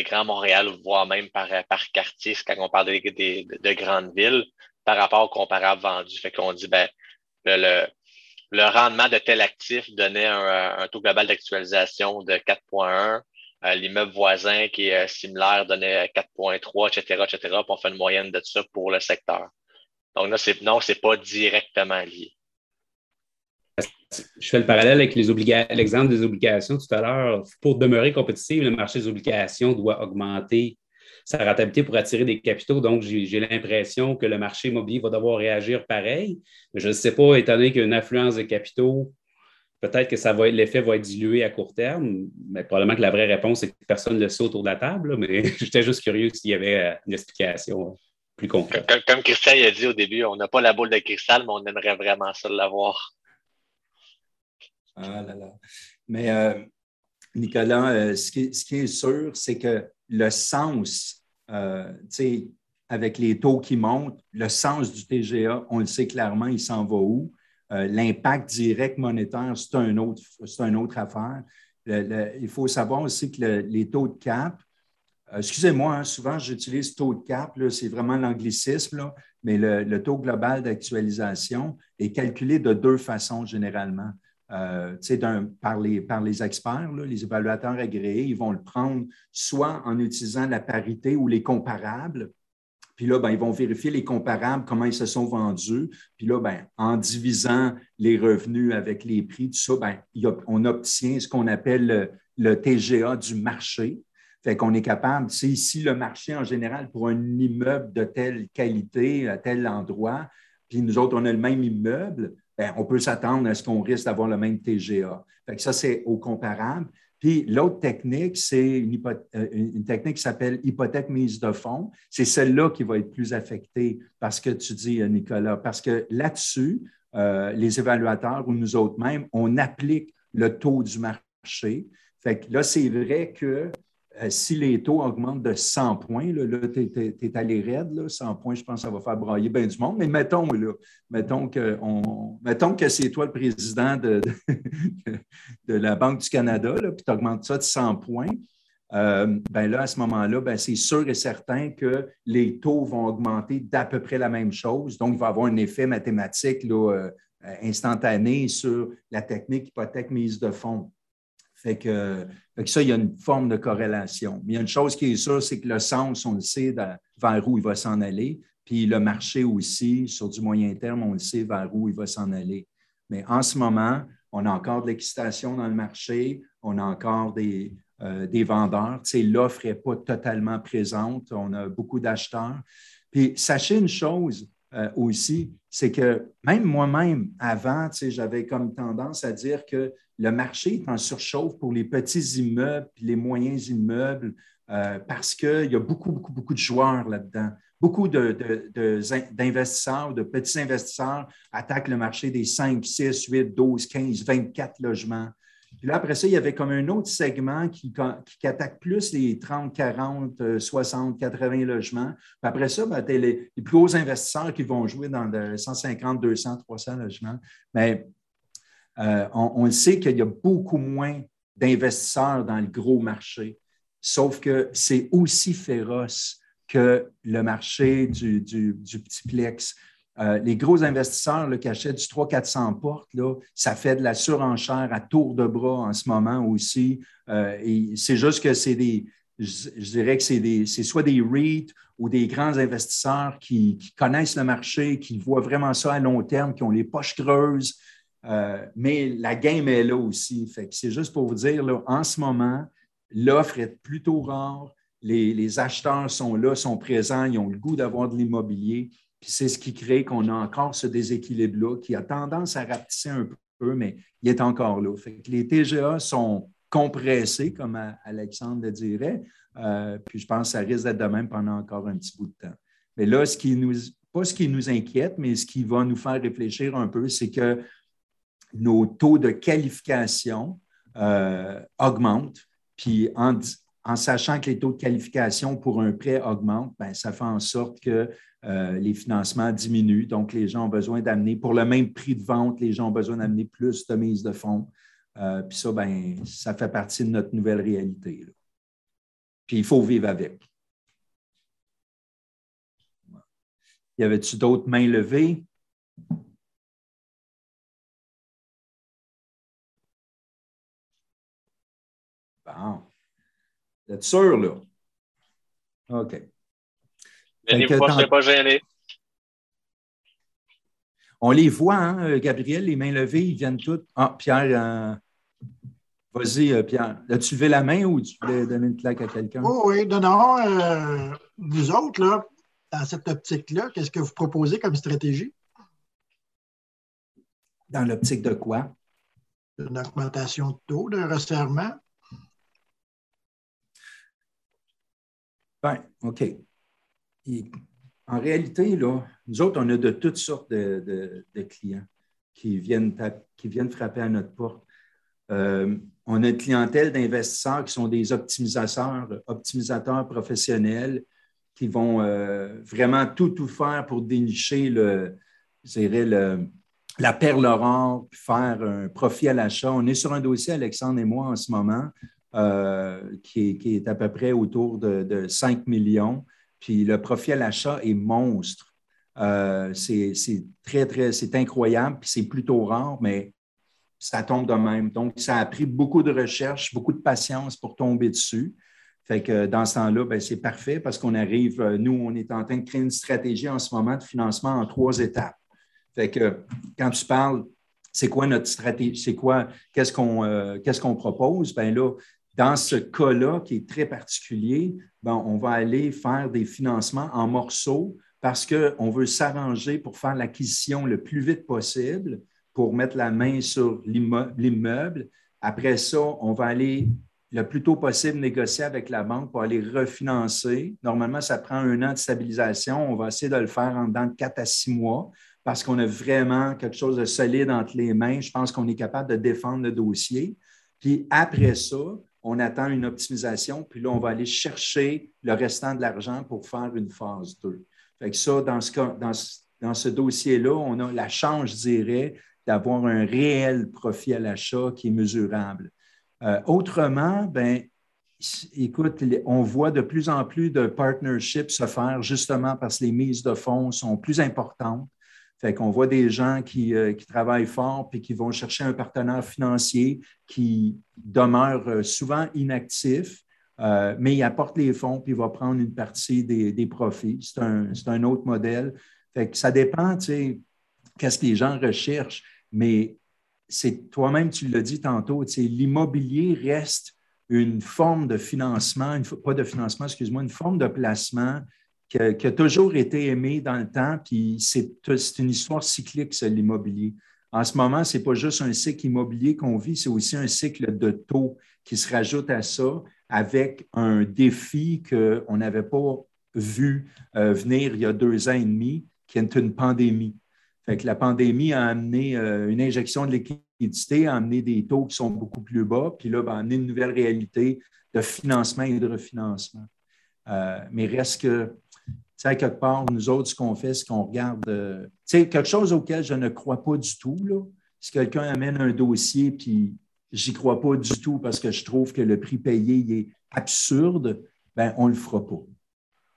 S3: Grand Montréal, voire même par, quartier, quand on parle de, grandes villes, par rapport au comparable vendu. Fait qu'on dit, ben, le, rendement de tel actif donnait un, taux global d'actualisation de 4,1. Euh, l'immeuble voisin qui est euh, similaire donnait 4,3, etc., etc. Puis on fait une moyenne de ça pour le secteur. Donc là, non, c'est pas directement lié
S6: je fais le parallèle avec l'exemple des obligations tout à l'heure. Pour demeurer compétitif, le marché des obligations doit augmenter sa rentabilité pour attirer des capitaux. Donc, j'ai l'impression que le marché immobilier va devoir réagir pareil. Je ne sais pas, étant donné qu'il y a une affluence de capitaux, peut-être que l'effet va être dilué à court terme. Mais probablement que la vraie réponse, c'est que personne ne le sait autour de la table. mais j'étais juste curieux s'il y avait euh, une explication plus concrète.
S3: Comme, comme Christian a dit au début, on n'a pas la boule de cristal, mais on aimerait vraiment ça l'avoir.
S1: Ah là là. Mais euh, Nicolas, euh, ce, qui, est sûr, c'est que le sens, euh, tu sais, avec les taux qui montent, le sens du TGA, on le sait clairement, il s'en va où? L'impact direct monétaire, c'est un autre, une autre affaire. il faut savoir aussi que les taux de cap, excusez-moi, hein, souvent j'utilise taux de cap, c'est vraiment l'anglicisme, mais le, taux global d'actualisation est calculé de deux façons généralement. Euh, par, les, par les experts, les évaluateurs agréés, ils vont le prendre soit en utilisant la parité ou les comparables. Puis là, ben, ils vont vérifier les comparables, comment ils se sont vendus. Puis là, ben, en divisant les revenus avec les prix, tout ça, ben, on obtient ce qu'on appelle le, TGA du marché. Fait qu'on est capable, c'est ici le marché en général pour un immeuble de telle qualité, à tel endroit, puis nous autres, on a le même immeuble, ben, on peut s'attendre à ce qu'on risque d'avoir le même TGA. ça, c'est au comparable. Puis l'autre technique, c'est une, euh, technique qui s'appelle hypothèque mise de fonds. C'est celle-là qui va être plus affectée parce que tu dis, euh, Nicolas, parce que là-dessus, euh, les évaluateurs ou nous autres même, on applique le taux du marché. Fait que là, c'est vrai que si les taux augmentent de 100 points, là, tu es, allé raide, là, 100 points, je pense que ça va faire brailler bien du monde. Mais mettons, là, mettons que, mettons que c'est toi le président de, de, la Banque du Canada, puis tu augmentes ça de 100 points. Euh, ben là, à ce moment-là, ben c'est sûr et certain que les taux vont augmenter d'à peu près la même chose. Donc, il va avoir un effet mathématique là, euh, instantané sur la technique hypothèque mise de fonds. Fait que, ça, il y a une forme de corrélation. Mais il y a une chose qui est sûre, c'est que le sens, on le sait vers où il va s'en aller. Puis le marché aussi, sur du moyen terme, on le sait vers où il va s'en aller. Mais en ce moment, on a encore de l'excitation dans le marché, on a encore des, des vendeurs. L'offre n'est pas totalement présente. On a beaucoup d'acheteurs. Puis sachez une chose aussi, c'est que même moi-même, avant, j'avais comme tendance à dire que le marché est en surchauffe pour les petits immeubles les moyens immeubles parce qu'il y a beaucoup, beaucoup, beaucoup de joueurs là-dedans. Beaucoup d'investisseurs, de, de, petits investisseurs attaquent le marché des 5, 6, 8, 12, 15, 24 logements. Puis là, après ça, il y avait comme un autre segment qui, attaque plus les 30, 40, 60, 80 logements. Puis après ça, ben, les, les, plus gros investisseurs qui vont jouer dans de 150, 200, 300 logements. Mais euh, on, sait qu'il y a beaucoup moins d'investisseurs dans le gros marché, sauf que c'est aussi féroce que le marché du, du, petit plex. Euh, les gros investisseurs là, qui achètent du 300-400 portes, là, ça fait de la surenchère à tour de bras en ce moment aussi. Euh, c'est juste que c'est des, je, dirais que c'est, c'est soit des REIT ou des grands investisseurs qui, connaissent le marché, qui voient vraiment ça à long terme, qui ont les poches creuses. Euh, mais la game est là aussi. C'est juste pour vous dire, là, en ce moment, l'offre est plutôt rare les, acheteurs sont là, sont présents, ils ont le goût d'avoir de l'immobilier. Puis c'est ce qui crée qu'on a encore ce déséquilibre-là qui a tendance à rapetisser un peu, mais il est encore là. Fait que les TGA sont compressés, comme Alexandre le dirait. Euh, puis je pense que ça risque d'être de même pendant encore un petit bout de temps. Mais là, ce qui nous, pas ce qui nous inquiète, mais ce qui va nous faire réfléchir un peu, c'est que nos taux de qualification euh, augmentent. Puis en, sachant que les taux de qualification pour un prêt augmentent, ben, ça fait en sorte que euh, les financements diminuent. Donc, les gens ont besoin d'amener, pour le même prix de vente, les gens ont besoin d'amener plus de mise de fonds. Euh, puis ça, ben, ça fait partie de notre nouvelle réalité. Puis il faut vivre avec. Y avait-tu d'autres mains levées? Bon. Vous êtes sûr, là? OK.
S3: pas, pas gêné.
S1: On les voit, hein, Gabriel, les mains levées, ils viennent toutes. Ah, Pierre, euh, vas-y, euh, Pierre. As-tu levé la main ou tu voulais donner une claque à quelqu'un?
S5: Oh, oui, non, non. Euh, vous autres, là, dans cette optique-là, qu'est-ce que vous proposez comme stratégie?
S1: Dans l'optique de quoi?
S5: Une augmentation de taux, de resserrement.
S1: Bien, OK. en réalité, là, nous autres, on a de toutes sortes de, clients qui viennent, qui viennent frapper à notre porte. Euh, on a une clientèle d'investisseurs qui sont des optimisateurs, optimisateurs professionnels qui vont euh, vraiment tout, tout faire pour dénicher le, le, la perle rare, puis faire un profit à l'achat. On est sur un dossier, Alexandre et moi, en ce moment, euh, qui, est, à peu près autour de, 5 millions. Puis le profit à l'achat est monstre. Euh, c'est très, très, c'est incroyable, puis c'est plutôt rare, mais ça tombe de même. Donc, ça a pris beaucoup de recherche, beaucoup de patience pour tomber dessus. Fait que dans ce temps-là, ben, c'est parfait parce qu'on arrive, euh, nous, on est en train de créer une stratégie en ce moment de financement en trois étapes. Fait que quand tu parles, c'est quoi notre stratégie, c'est quoi, qu'est-ce qu'on propose? Ben là, dans ce cas-là, qui est très particulier, ben, on va aller faire des financements en morceaux parce qu'on veut s'arranger pour faire l'acquisition le plus vite possible pour mettre la main sur l'immeuble. Après ça, on va aller le plus tôt possible négocier avec la banque pour aller refinancer. Normalement, ça prend un an de stabilisation. On va essayer de le faire en dedans de quatre à six mois parce qu'on a vraiment quelque chose de solide entre les mains. Je pense qu'on est capable de défendre le dossier. Puis après ça, on attend une optimisation, puis là, on va aller chercher le restant de l'argent pour faire une phase 2. Fait que ça, dans ce, dans, ce dossier-là, on a la chance, je dirais, d'avoir un réel profit à l'achat qui est mesurable. Euh, autrement, ben, écoute, on voit de plus en plus de partnerships se faire justement parce que les mises de fonds sont plus importantes. Fait qu'on voit des gens euh, qui, travaillent fort puis qui vont chercher un partenaire financier qui demeure euh, souvent inactif, euh, mais il apporte les fonds puis il va prendre une partie des, profits. C'est un, autre modèle. Fait que ça dépend, tu sais, qu'est-ce que les gens recherchent, mais c'est toi-même, tu l'as dit tantôt, l'immobilier reste une forme de financement, pas de financement, excuse-moi, une forme de placement qui a, toujours été aimée dans le temps, puis c'est une histoire cyclique, c'est l'immobilier. En ce moment, ce n'est pas juste un cycle immobilier qu'on vit, c'est aussi un cycle de taux qui se rajoute à ça avec un défi qu'on n'avait pas vu euh, venir il y a deux ans et demi, qui est une pandémie. Fait la pandémie a amené euh, une injection de liquidité, a amené des taux qui sont beaucoup plus bas, puis là, ben, a amené une nouvelle réalité de financement et de refinancement. Euh, mais reste que, quelque part, nous autres, ce qu'on fait, c'est qu'on regarde, sais, quelque chose auquel je ne crois pas du tout, là. Si quelqu'un amène un dossier, puis j'y crois pas du tout parce que je trouve que le prix payé est absurde, ben on le fera pas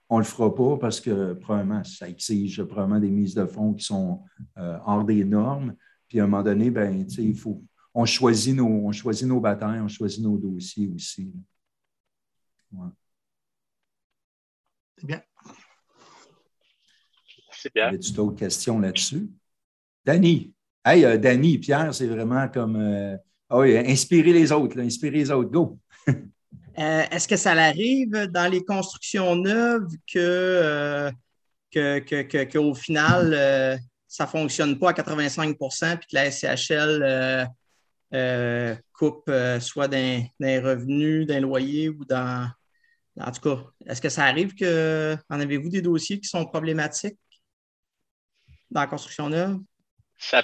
S1: on le fera pas parce que probablement, ça exige probablement des mises de fonds qui sont euh, hors des normes. Puis à un moment donné, ben, il faut, on, choisit nos, on choisit nos batailles, on choisit nos dossiers aussi.
S5: C'est bien.
S3: C'est bien.
S1: As-tu d'autres questions là-dessus? Danny. Hey, euh, Danny, Pierre, c'est vraiment comme euh, oh, inspirer les autres, inspirer les autres. Go!
S4: Euh, est-ce que ça arrive dans les constructions neuves que, euh, qu'au final, euh, ça ne fonctionne pas à 85 puis que la SCHL coupe soit d'un, revenu, d'un loyer ou dans. En tout cas, est-ce que ça arrive que. En avez-vous des dossiers qui sont problématiques? Dans la construction neuve?
S3: Ça,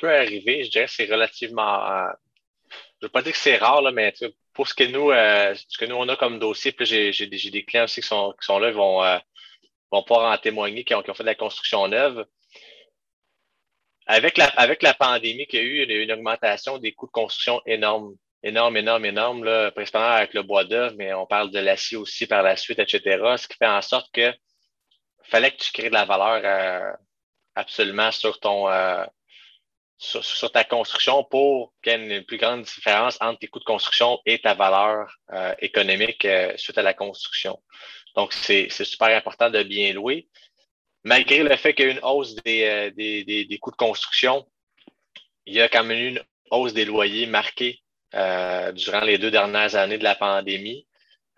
S3: peut arriver, je dirais c'est relativement. je ne veux pas dire que c'est rare, mais pour ce que nous, euh, ce que nous on a comme dossier, puis j'ai, j'ai, des clients aussi qui sont, qui sont là, ils vont, euh, pouvoir en témoigner, qui ont, qui fait de la construction neuve. Avec la, avec la pandémie qu'il y a eu, il y a eu une augmentation des coûts de construction énorme, énorme, énorme, énorme, là, principalement avec le bois d'œuvre, mais on parle de l'acier aussi par la suite, etc. Ce qui fait en sorte que fallait que tu crées de la valeur euh, absolument sur ton, euh, sur, ta construction pour qu'il y ait une plus grande différence entre tes coûts de construction et ta valeur euh, économique euh, suite à la construction. Donc, c'est super important de bien louer. Malgré le fait qu'il y a une hausse des, des, des, coûts de construction, il y a quand même eu une hausse des loyers marquée durant les deux dernières années de la pandémie.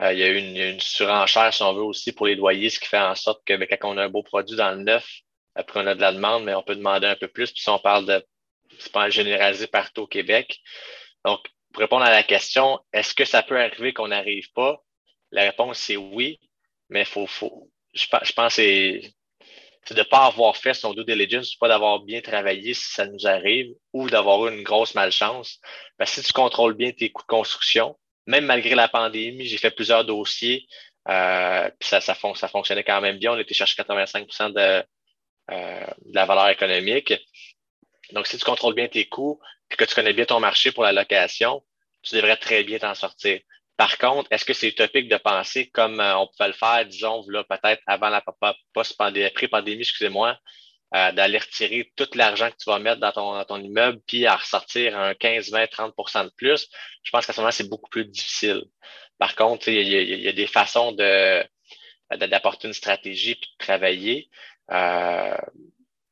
S3: il y a eu une, surenchère, si on veut, aussi pour les loyers, ce qui fait en sorte que ben, quand on a un beau produit dans le neuf, après on a de la demande, mais on peut demander un peu plus. Puis si on parle de c'est pas généralisé partout au Québec. Donc, pour répondre à la question, est-ce que ça peut arriver qu'on n'arrive pas? La réponse, c'est oui, mais faut, faut, je, je pense que c'est de ne pas avoir fait son due diligence, pas d'avoir bien travaillé si ça nous arrive ou d'avoir eu une grosse malchance. Parce que si tu contrôles bien tes coûts de construction, même malgré la pandémie, j'ai fait plusieurs dossiers, euh, puis ça, ça, ça, fonctionnait quand même bien. On était chercher 85% de, de la valeur économique. Donc, si tu contrôles bien tes coûts et que tu connais bien ton marché pour la location, tu devrais très bien t'en sortir. Par contre, est-ce que c'est utopique de penser comme euh, on pouvait le faire, disons, là, peut-être avant la post-pandémie, pré-pandémie, excusez-moi, euh, d'aller retirer tout l'argent que tu vas mettre dans ton, dans ton immeuble puis à ressortir un 15, 20, 30% de plus? Je pense qu'à ce moment, c'est beaucoup plus difficile. Par contre, il y, a des façons de d'apporter une stratégie et de travailler. Euh,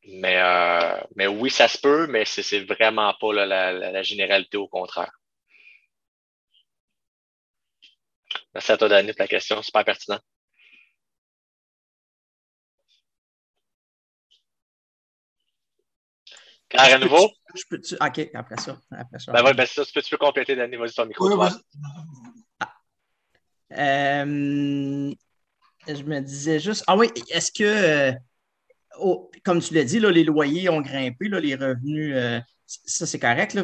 S3: mais, euh, mais oui, ça se peut, mais c'est vraiment pas la, généralité, au contraire. Merci à toi, Dani, pour la question. Super pertinent. Claire, à nouveau?
S4: Je peux, OK, après ça. Après ça.
S3: Ben, ben, ça, tu, peux, tu peux compléter, Dani. Vas-y, ton micro.
S4: Oui, euh, je me disais juste. Ah oui, est-ce que. Comme tu l'as dit, les loyers ont grimpé, les revenus, euh, ça c'est correct.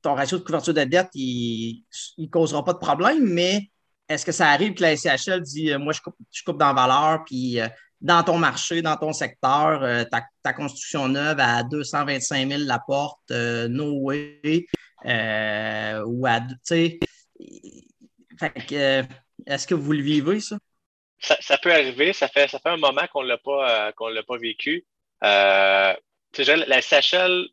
S4: Ton ratio de couverture de dette, il ne causera pas de problème, mais est-ce que ça arrive que la SCHL dit euh, Moi, je coupe, je coupe dans valeur, puis euh, dans ton marché, dans ton secteur, ta, construction neuve à 225 000 la porte, no way, ou à. Est-ce que vous le vivez, ça?
S3: Ça, peut arriver. Ça fait, un moment qu'on ne l'a pas, euh, l'a pas vécu. Euh, la SHL,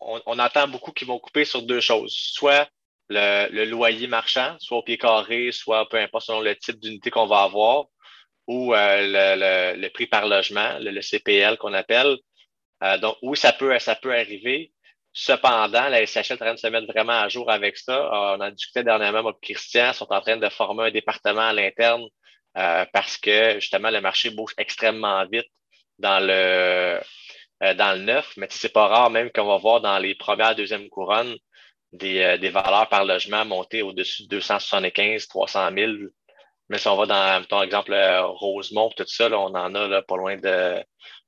S3: on, on, entend beaucoup qu'ils vont couper sur deux choses. Soit le, loyer marchand, soit au pied carré, soit peu importe selon le type d'unité qu'on va avoir, ou euh, le, prix par logement, le, CPL qu'on appelle. donc, oui, ça peut, ça peut arriver. Cependant, la SHL est en train de se mettre vraiment à jour avec ça. On en discutait dernièrement, avec Christian, sont en train de former un département à l'interne euh, parce que justement, le marché bouge extrêmement vite dans le, euh, dans le neuf. Mais c'est pas rare même qu'on va voir dans les premières, deuxièmes couronnes des, euh, des valeurs par logement monter au-dessus de 275, 300 000. Mais si on va dans, ton exemple, Rosemont, tout ça, on en a là, pas loin de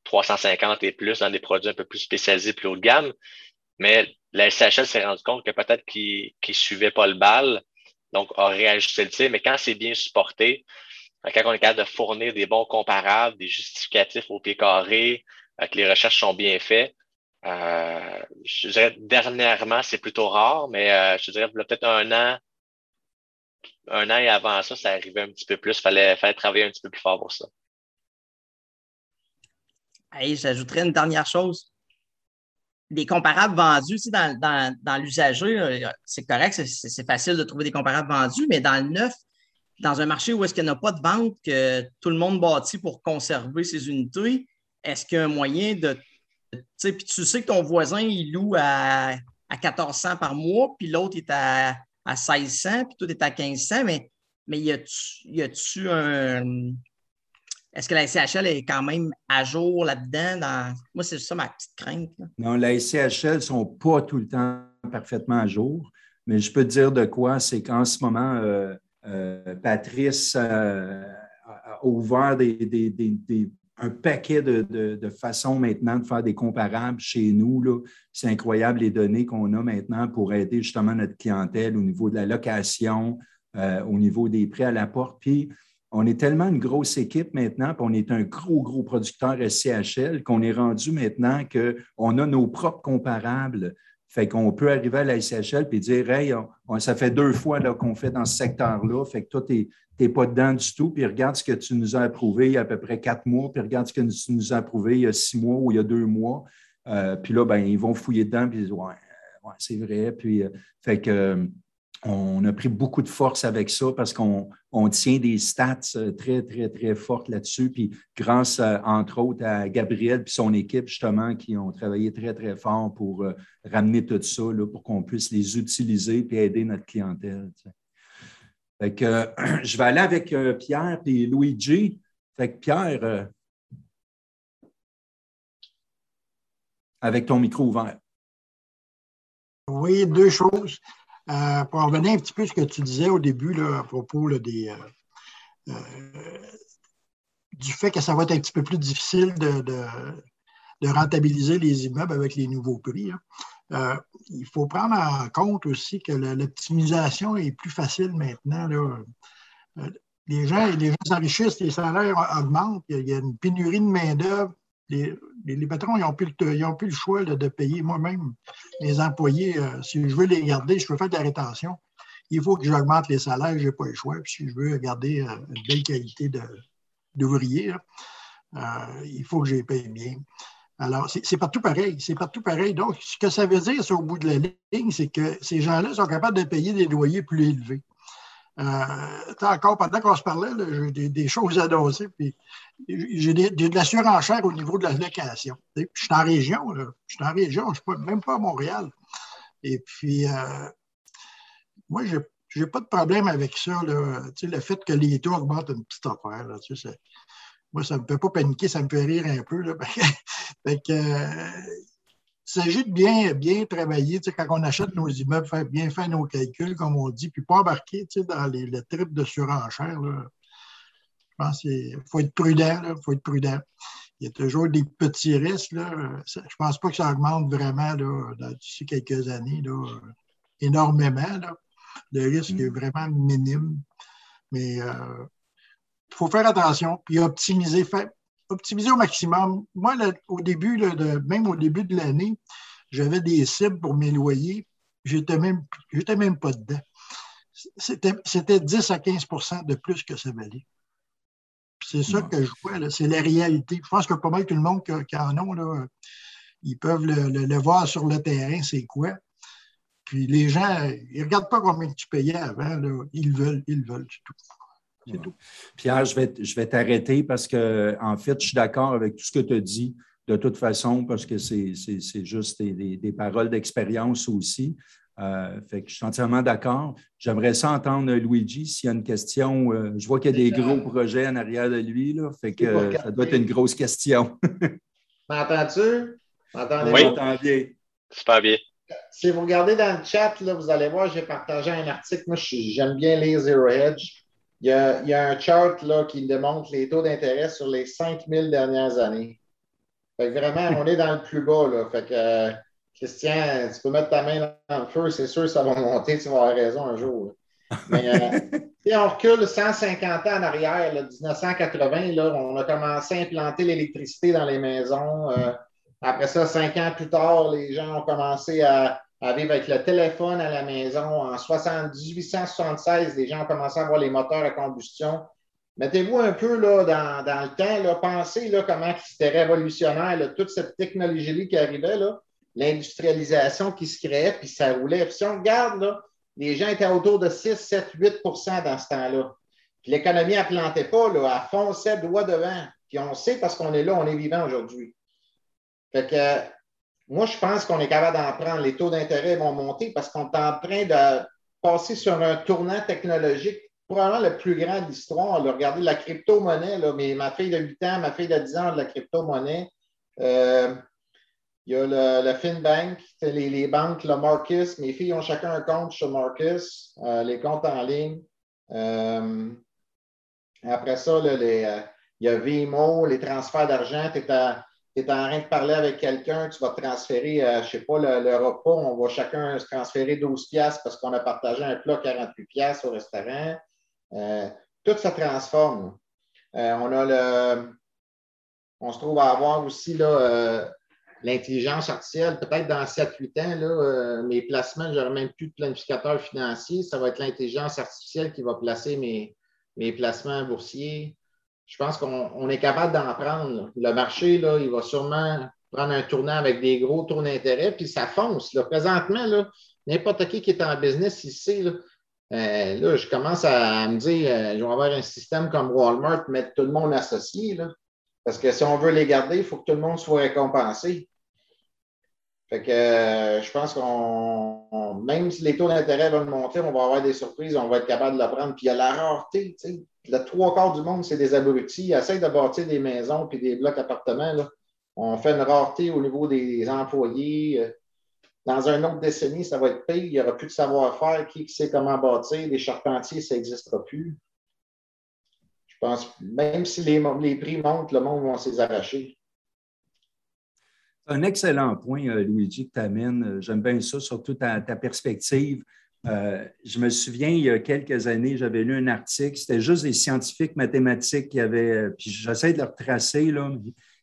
S3: 350 et plus dans des produits un peu plus spécialisés, plus haut de gamme. Mais la SHL s'est rendu compte que peut-être qu'il ne suivait pas le bal, donc a réajusté le tir. Mais quand c'est bien supporté, quand on est capable de fournir des bons comparables, des justificatifs au pied carré, euh, que les recherches sont bien faites, euh, je dirais dernièrement, c'est plutôt rare, mais euh, je dirais peut-être un an, un an et avant ça, ça arrivait un petit peu plus. Il fallait, travailler un petit peu plus fort pour ça.
S4: J'ajouterais une dernière chose. Les comparables vendus, dans, dans, dans l'usager, c'est correct, c'est facile de trouver des comparables vendus, mais dans le neuf, dans un marché où est-ce qu'il n'y a pas de vente, que tout le monde bâtit pour conserver ses unités, est-ce qu'il y a un moyen de. Puis tu sais que ton voisin, il loue à, à 1400 par mois, puis l'autre est à, à 1600, puis tout est à 1500, mais, mais y a-tu un. Est-ce que la SCHL est quand même à jour là-dedans? Dans... Moi, c'est ça ma petite crainte.
S1: Non, la SCHL ne sont pas tout le temps parfaitement à jour, mais je peux te dire de quoi, c'est qu'en ce moment, euh, Patrice euh, a ouvert un paquet de, façons maintenant de faire des comparables chez nous. C'est incroyable les données qu'on a maintenant pour aider justement notre clientèle au niveau de la location, euh, au niveau des prêts à la porte. Puis, on est tellement une grosse équipe maintenant, puis on est un gros, gros producteur SCHL qu'on est rendu maintenant qu'on a nos propres comparables fait qu'on peut arriver à la SHL et dire Hey, ça fait deux fois qu'on fait dans ce secteur-là. Fait que toi, tu n'es pas dedans du tout. Puis regarde ce que tu nous as approuvé il y a à peu près quatre mois. Puis regarde ce que tu nous as approuvé il y a six mois ou il y a deux mois. Euh, puis là, ben, ils vont fouiller dedans puis ils disent Ouais, c'est vrai. Puis, euh, fait que on a pris beaucoup de force avec ça parce qu'on tient des stats euh, très, très, très fortes là-dessus. Puis grâce, entre autres, à Gabriel et son équipe, justement, qui ont travaillé très, très fort pour euh, ramener tout ça, pour qu'on puisse les utiliser et aider notre clientèle. Fait que, je vais aller avec euh, Pierre et Luigi. Fait que Pierre, avec ton micro ouvert.
S5: Oui, deux choses. Euh, pour revenir un petit peu à ce que tu disais au début là, à propos des, euh, euh, du fait que ça va être un petit peu plus difficile de, rentabiliser les immeubles avec les nouveaux prix. Hein. il faut prendre en compte aussi que l'optimisation est plus facile maintenant. Les gens, les gens s'enrichissent, les salaires augmentent, il y a une pénurie de main-d'œuvre les, patrons, ils n'ont plus, le choix de payer moi-même les employés. Euh, si je veux les garder, je veux faire de la rétention, il faut que j'augmente les salaires, je n'ai pas le choix. Puis si je veux garder euh, une belle qualité d'ouvrier, euh, il faut que je les paye bien. Alors, c'est partout pareil. C'est partout pareil. Donc, ce que ça veut dire, c'est au bout de la ligne, c'est que ces gens-là sont capables de payer des loyers plus élevés. Euh, encore, pendant qu'on se parlait, j'ai des, choses à annoncer. Puis j'ai de la surenchère au niveau de la location. je suis en région, Je suis en région, je ne suis même pas à Montréal. Et puis, euh, moi, je n'ai pas de problème avec ça. le fait que les taux augmentent une petite affaire. moi, ça ne me fait pas paniquer, ça me fait rire un peu. euh, il s'agit de bien, bien travailler, quand on achète nos immeubles, faire, bien faire nos calculs, comme on dit, puis pas embarquer dans les, le trip de surenchère. Je pense qu'il faut être prudent. Il faut être prudent. Il y a toujours des petits risques. Là. Je ne pense pas que ça augmente vraiment d'ici quelques années énormément. Le risque est mm. vraiment minime. Mais euh, il faut faire attention, puis optimiser, faire, optimiser au maximum. Moi, au début, de, même au début de l'année, j'avais des cibles pour mes loyers. Je n'étais même, même pas dedans. C'était 10 à 15% de plus que ça valait. C'est ça que je vois, c'est la réalité. Je pense que pas mal tout le monde qui, en ont, là, ils peuvent le, voir sur le terrain, c'est quoi. Puis les gens, ils ne regardent pas combien tu payais avant, ils veulent, ils veulent, c'est tout.
S1: Pierre, je vais, je vais t'arrêter parce que, en fait, je suis d'accord avec tout ce que tu as dit. de toute façon, parce que c'est juste des, paroles d'expérience aussi. Euh, fait que je suis entièrement d'accord. J'aimerais ça entendre Luigi s'il y a une question. Euh, je vois qu'il y a des gros projets en arrière de lui, là, fait que ça doit être une grosse question.
S7: M'entends-tu?
S3: Oui. bien. Super bien.
S7: Si vous regardez dans le chat, là, vous allez voir, j'ai partagé un article. Moi, j'aime bien les Zero Hedge. Il y, a, il y a un chart là, qui démontre les taux d'intérêt sur les 5000 dernières années. Fait que vraiment, on est dans le plus bas. Là. Fait que, euh, Christian, tu peux mettre ta main dans le feu, c'est sûr que ça va monter, tu vas avoir raison un jour. Mais euh, si on recule 150 ans en arrière, là, 1980, là, on a commencé à implanter l'électricité dans les maisons. Euh, après ça, cinq ans plus tard, les gens ont commencé à, avec le téléphone à la maison. En 1876, les gens ont commencé à avoir les moteurs à combustion. Mettez-vous un peu là, dans, le temps, là, pensez là, comment c'était révolutionnaire, toute cette technologie qui arrivait, l'industrialisation qui se créait, puis ça roulait. si on regarde, là, les gens étaient autour de 6, 7, 8% dans ce temps-là. l'économie, elle ne plantait pas, là, elle fonçait droit devant. Puis on sait parce qu'on est là, on est vivant aujourd'hui. Fait que moi, je pense qu'on est capable d'en prendre. Les taux d'intérêt vont monter parce qu'on est en train de passer sur un tournant technologique probablement le plus grand de l'histoire. Regardez la crypto-monnaie, mais ma fille de 8 ans, ma fille de 10 ans de la crypto-monnaie. Euh, il y a le, FinBank, les, les, banques, le Marcus. Mes filles ont chacun un compte chez Marcus, euh, les comptes en ligne. Euh, après ça, il y a Vimo, les transferts d'argent. Tu es, en train de parler avec quelqu'un, tu vas transférer, je ne sais pas, le, repas. On va chacun se transférer 12 piastres parce qu'on a partagé un plat 48 piastres au restaurant. Euh, tout se transforme. Euh, on a le. On se trouve à avoir aussi euh, l'intelligence artificielle. Peut-être dans 7-8 ans, là, mes placements, je n'aurai même plus de planificateur financier. Ça va être l'intelligence artificielle qui va placer mes, mes placements boursiers. Je pense qu'on est capable d'en prendre. Le marché, là, il va sûrement prendre un tournant avec des gros taux d'intérêt, puis ça fonce. Présentement, n'importe qui qui est en business ici, euh, là, je commence à me dire, euh, je vais avoir un système comme Walmart, mettre tout le monde associé. Parce que si on veut les garder, il faut que tout le monde soit récompensé. Fait que euh, je pense qu'on, même si les taux d'intérêt vont monter, on va avoir des surprises, on va être capable de le prendre. Puis il y a la rareté. Tu sais. Le trois quarts du monde, c'est des abrutis. Ils essayent de bâtir des maisons puis des blocs appartements. Là. On fait une rareté au niveau des employés. Dans une autre décennie, ça va être pire. Il n'y aura plus de savoir-faire. Qui sait comment bâtir? Les charpentiers, ça n'existera plus. Je pense, même si les, prix montent, le monde va s'y arracher.
S1: Un excellent point, euh, Luigi, que tu amènes. Euh, j'aime bien ça, surtout ta, perspective. Euh, je me souviens, il y a quelques années, j'avais lu un article, c'était juste des scientifiques mathématiques qui avaient, puis j'essaie de le retracer, là,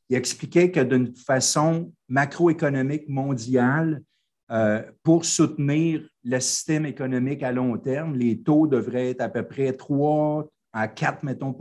S1: il expliquait que d'une façon macroéconomique mondiale, pour soutenir le système économique à long terme, les taux devraient être à peu près 3 à 4, mettons,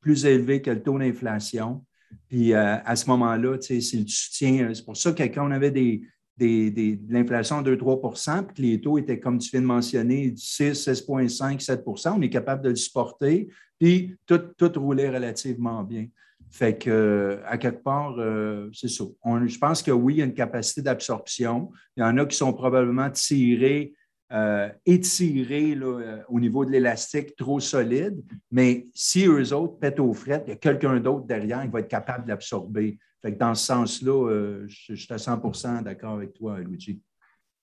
S1: plus élevés que le taux d'inflation. Puis euh, à ce moment-là, c'est le soutien. C'est pour ça que quand on avait des, de l'inflation de 2-3 puis que les taux étaient, comme tu viens de mentionner, 6, 6,5, 7% on est capable de le supporter, puis tout, tout roulait relativement bien. Fait que, à quelque part, euh, c'est ça. je pense que oui, il y a une capacité d'absorption. Il y en a qui sont probablement tirés, euh, étirés euh, au niveau de l'élastique trop solide, mais si eux autres pètent aux frettes, il y a quelqu'un d'autre derrière qui va être capable. Fait que dans ce sens-là, je, suis à 100% d'accord avec toi, Luigi.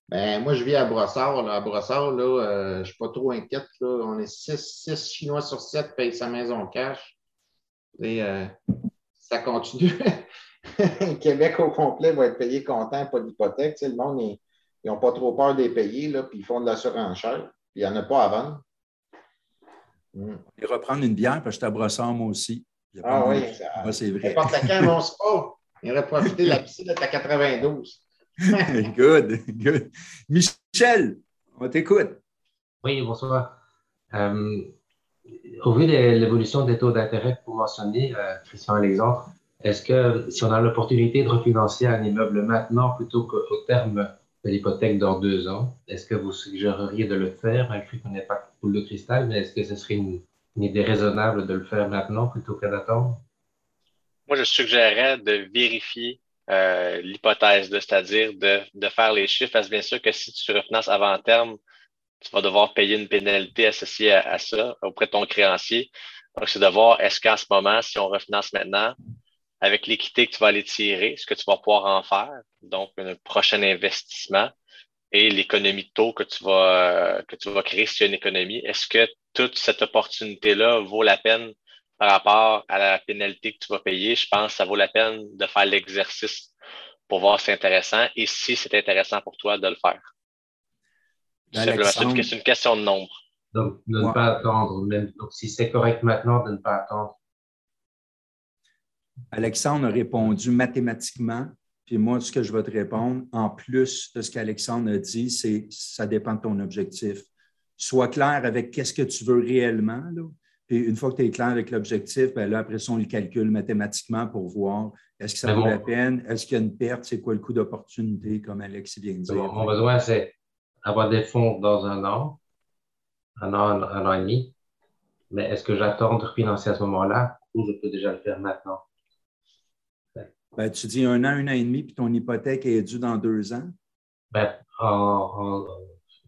S7: Ben, moi, je vis à Brossard. À Brossard, là, je ne suis pas trop inquiète. On est 6 Chinois sur 7 payent sa maison cash. Et, euh, ça continue. Québec au complet va être payé content, pas d'hypothèque. Le monde, ils n'ont pas trop peur des payer, là, puis ils font de la surenchère. Puis il n'y en a pas à vendre.
S1: Mm. Et reprendre une bière, parce que je Brossard, moi aussi.
S7: Ah oui, c'est vrai. N'importe quand, mon spa. Il aurait profité de la piscine à 92.
S1: good, good. Michel, on t'écoute.
S8: Oui, bonsoir. Euh, au vu de l'évolution des taux d'intérêt que vous mentionnez, euh, Christian Alexandre, est-ce que si on a l'opportunité de refinancer un immeuble maintenant plutôt qu'au terme de l'hypothèque dans deux ans, est-ce que vous suggéreriez de le faire, malgré qu'on n'ait pas de de cristal, mais est-ce que ce serait une, idée raisonnable de le faire maintenant plutôt qu'à d'attendre?
S3: Moi, je suggérerais de vérifier euh, l'hypothèse, c'est-à-dire de, faire les chiffres, parce que bien sûr que si tu refinances avant terme, tu vas devoir payer une pénalité associée à, ça auprès de ton créancier. Donc, c'est de voir est-ce qu'en ce moment, si on refinance maintenant, avec l'équité que tu vas aller tirer, ce que tu vas pouvoir en faire, donc un prochain investissement et l'économie de taux que tu vas, que tu vas créer si tu as une économie, est-ce que toute cette opportunité-là vaut la peine par rapport à la pénalité que tu vas payer? Je pense que ça vaut la peine de faire l'exercice pour voir si c'est intéressant et si c'est intéressant pour toi de le faire. C'est une question de nombre.
S8: Donc, de ne pas attendre. donc, si c'est correct maintenant, de ne pas attendre.
S1: Alexandre a répondu mathématiquement. Puis moi, ce que je vais te répondre, en plus de ce qu'Alexandre a dit, c'est ça dépend de ton objectif. Sois clair avec qu'est-ce que tu veux réellement. Là. Puis une fois que tu es clair avec l'objectif, ben là, après ça, on le calcule mathématiquement pour voir est-ce que ça vaut la peine, est-ce qu'il y a une perte, c'est quoi le coût d'opportunité, comme Alex vient de dire.
S8: mon besoin, c'est avoir des fonds dans un an, un an, un an et demi. Mais est-ce que j'attends de refinancer à ce moment-là ou je peux déjà le faire maintenant?
S1: Ben, tu dis un an, un an et demi, puis ton hypothèque est due dans deux ans?
S8: Ben, en,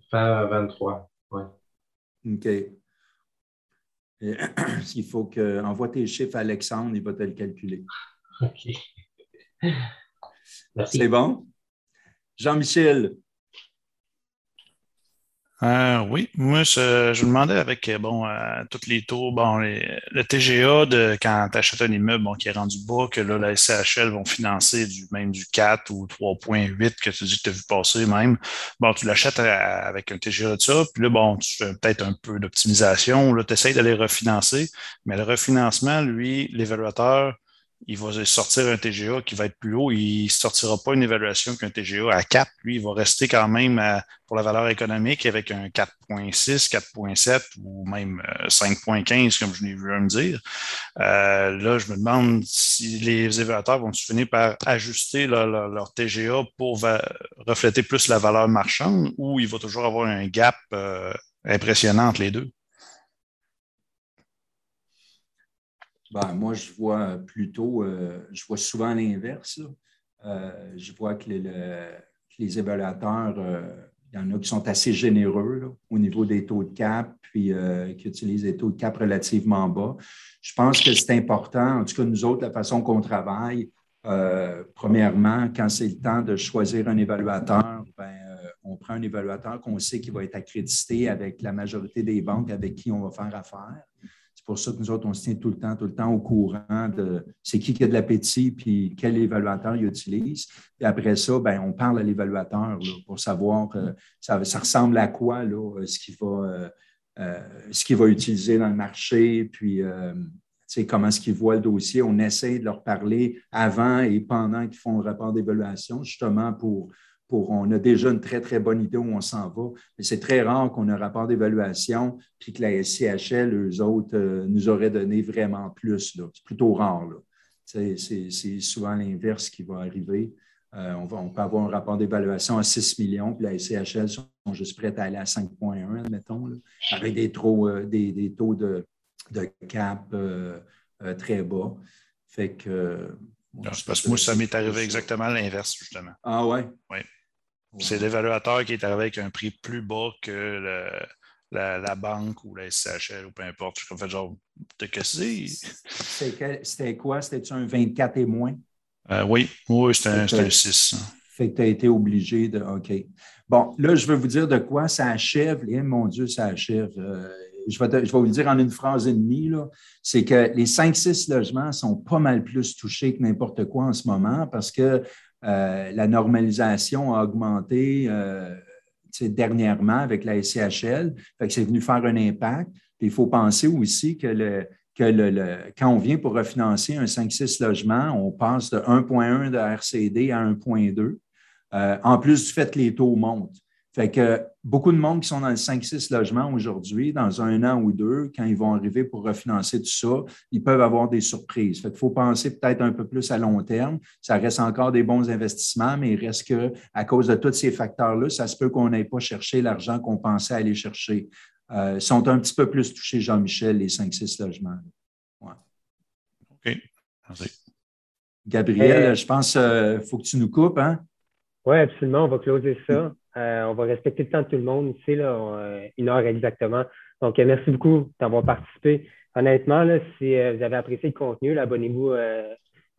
S8: fin 23, oui.
S1: OK. il faut que envoie tes chiffres à Alexandre, il va te le calculer.
S8: OK.
S1: C'est bon? Jean-Michel,
S9: euh, oui, moi, je, je, me demandais avec euh, bon, euh, tous les taux, bon, le TGA de quand tu achètes un immeuble bon, qui est rendu bas, que là, la SCHL vont financer du même du 4 ou 3.8 que tu dis que tu as vu passer même. Bon, tu l'achètes avec un TGA de ça, puis là, bon, tu fais peut-être un peu d'optimisation, là, tu essaies de les refinancer, mais le refinancement, lui, l'évaluateur, il va sortir un TGA qui va être plus haut. Il ne sortira pas une évaluation qu'un TGA à 4. Lui, il va rester quand même pour la valeur économique avec un 4.6, 4.7 ou même 5.15, euh, comme je l'ai vu me dire. Euh, là, je me demande si les évaluateurs vont finir par ajuster leur, TGA pour refléter plus la valeur marchande ou il va toujours avoir un gap euh, impressionnant entre les deux?
S1: Ben, moi, je vois plutôt, euh, je vois souvent l'inverse. Euh, je vois que les, évaluateurs, euh, il y en a qui sont assez généreux au niveau des taux de cap, puis qui utilisent des taux de cap relativement bas. Je pense que c'est important, en tout cas, nous autres, la façon qu'on travaille, premièrement, quand c'est le temps de choisir un évaluateur, ben, on prend un évaluateur qu'on sait qui va être accrédité avec la majorité des banques avec qui on va faire affaire. Pour ça que nous autres, on se tient tout le temps, tout le temps au courant de c'est qui qui a de l'appétit, puis quel évaluateur il utilise. Et après ça, ben, on parle à l'évaluateur pour savoir euh, ça, ressemble à quoi là, ce qu'il va, euh, euh, ce va utiliser dans le marché, puis comment est-ce qu'ils voient le dossier. On essaie de leur parler avant et pendant qu'ils font le rapport d'évaluation, justement pour on a déjà une très, très bonne idée où on s'en va. Mais c'est très rare qu'on ait un rapport d'évaluation puis que la SCHL, eux autres, euh, nous auraient donné vraiment plus. C'est plutôt rare. C'est souvent l'inverse qui va arriver. Euh, on, peut avoir un rapport d'évaluation à 6 millions, puis la SCHL sont juste prêtes à aller à 5,1, admettons, avec des, euh, des, taux de, cap très bas. Fait que.
S9: c'est parce que moi, ça m'est arrivé exactement l'inverse, justement.
S1: Ah ouais?
S9: Oui. C'est l'évaluateur qui est arrivé avec un prix plus bas que la, banque ou la SCHL ou peu importe. Je suis fait genre, de que c'est?
S1: C'était quoi? C'était-tu un 24 et moins?
S9: Euh, oui, oui, c'était un, 6.
S1: Fait que tu as été obligé de. OK. Bon, là, je veux vous dire de quoi ça achève. Eh, mon Dieu, ça achève. Euh, je, vais je vais vous le dire en une phrase et demie. C'est que les 5-6 logements sont pas mal plus touchés que n'importe quoi en ce moment parce que euh, la normalisation a augmenté euh, dernièrement avec la SCHL. c'est venu faire un impact. il faut penser aussi que, quand on vient pour refinancer un 5-6 logements, on passe de 1,1 de RCD à 1,2. Euh, en plus du fait que les taux montent. Fait que beaucoup de monde qui sont dans le 5-6 logements aujourd'hui, dans un an ou deux, quand ils vont arriver pour refinancer tout ça, ils peuvent avoir des surprises. Fait qu'il faut penser peut-être un peu plus à long terme. Ça reste encore des bons investissements, mais il reste que, à cause de tous ces facteurs-là, ça se peut qu'on n'ait pas cherché l'argent qu'on pensait aller chercher. Euh, ils sont un petit peu plus touchés, Jean-Michel, les 5-6 logements.
S9: OK. Merci.
S1: Gabriel, je pense qu'il faut que tu nous coupes. Hein?
S2: Oui, absolument. On va closer ça. On va respecter le temps de tout le monde ici, là, une heure exactement. Donc, merci beaucoup d'avoir participé. Honnêtement, là, si vous avez apprécié le contenu, abonnez-vous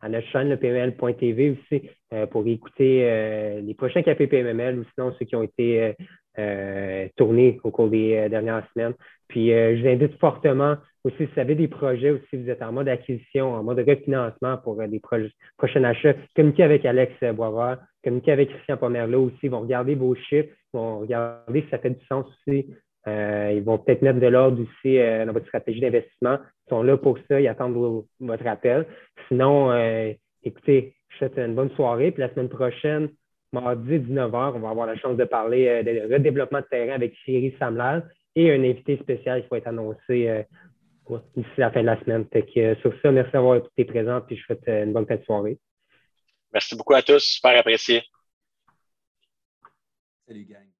S2: à notre chaîne, le PML.tv aussi, euh, pour écouter euh, les prochains cafés PMML ou sinon ceux qui ont été euh, tournés au cours des dernières semaines. Puis, je vous invite fortement aussi, si vous avez des projets ou si vous êtes en mode acquisition, en mode refinancement pour des prochains achats, communiquez avec Alex Boisvert, communiquez avec Christian Pomerleau aussi, ils vont regarder vos chiffres, ils vont regarder si ça fait du sens aussi euh, ils vont peut-être mettre de l'ordre aussi euh, dans votre stratégie d'investissement. Ils sont là pour ça, ils attendent votre appel. Sinon, euh, écoutez, je souhaite une bonne soirée. Puis la semaine prochaine, mardi 19h, on va avoir la chance de parler de redéveloppement de terrain avec Thierry Samlal et un invité spécial qui va être annoncé d'ici la fin de la semaine. sur ça, merci d'avoir été présent puis je souhaite une bonne fin de soirée.
S3: Merci beaucoup à tous, super apprécié.
S1: Salut gang.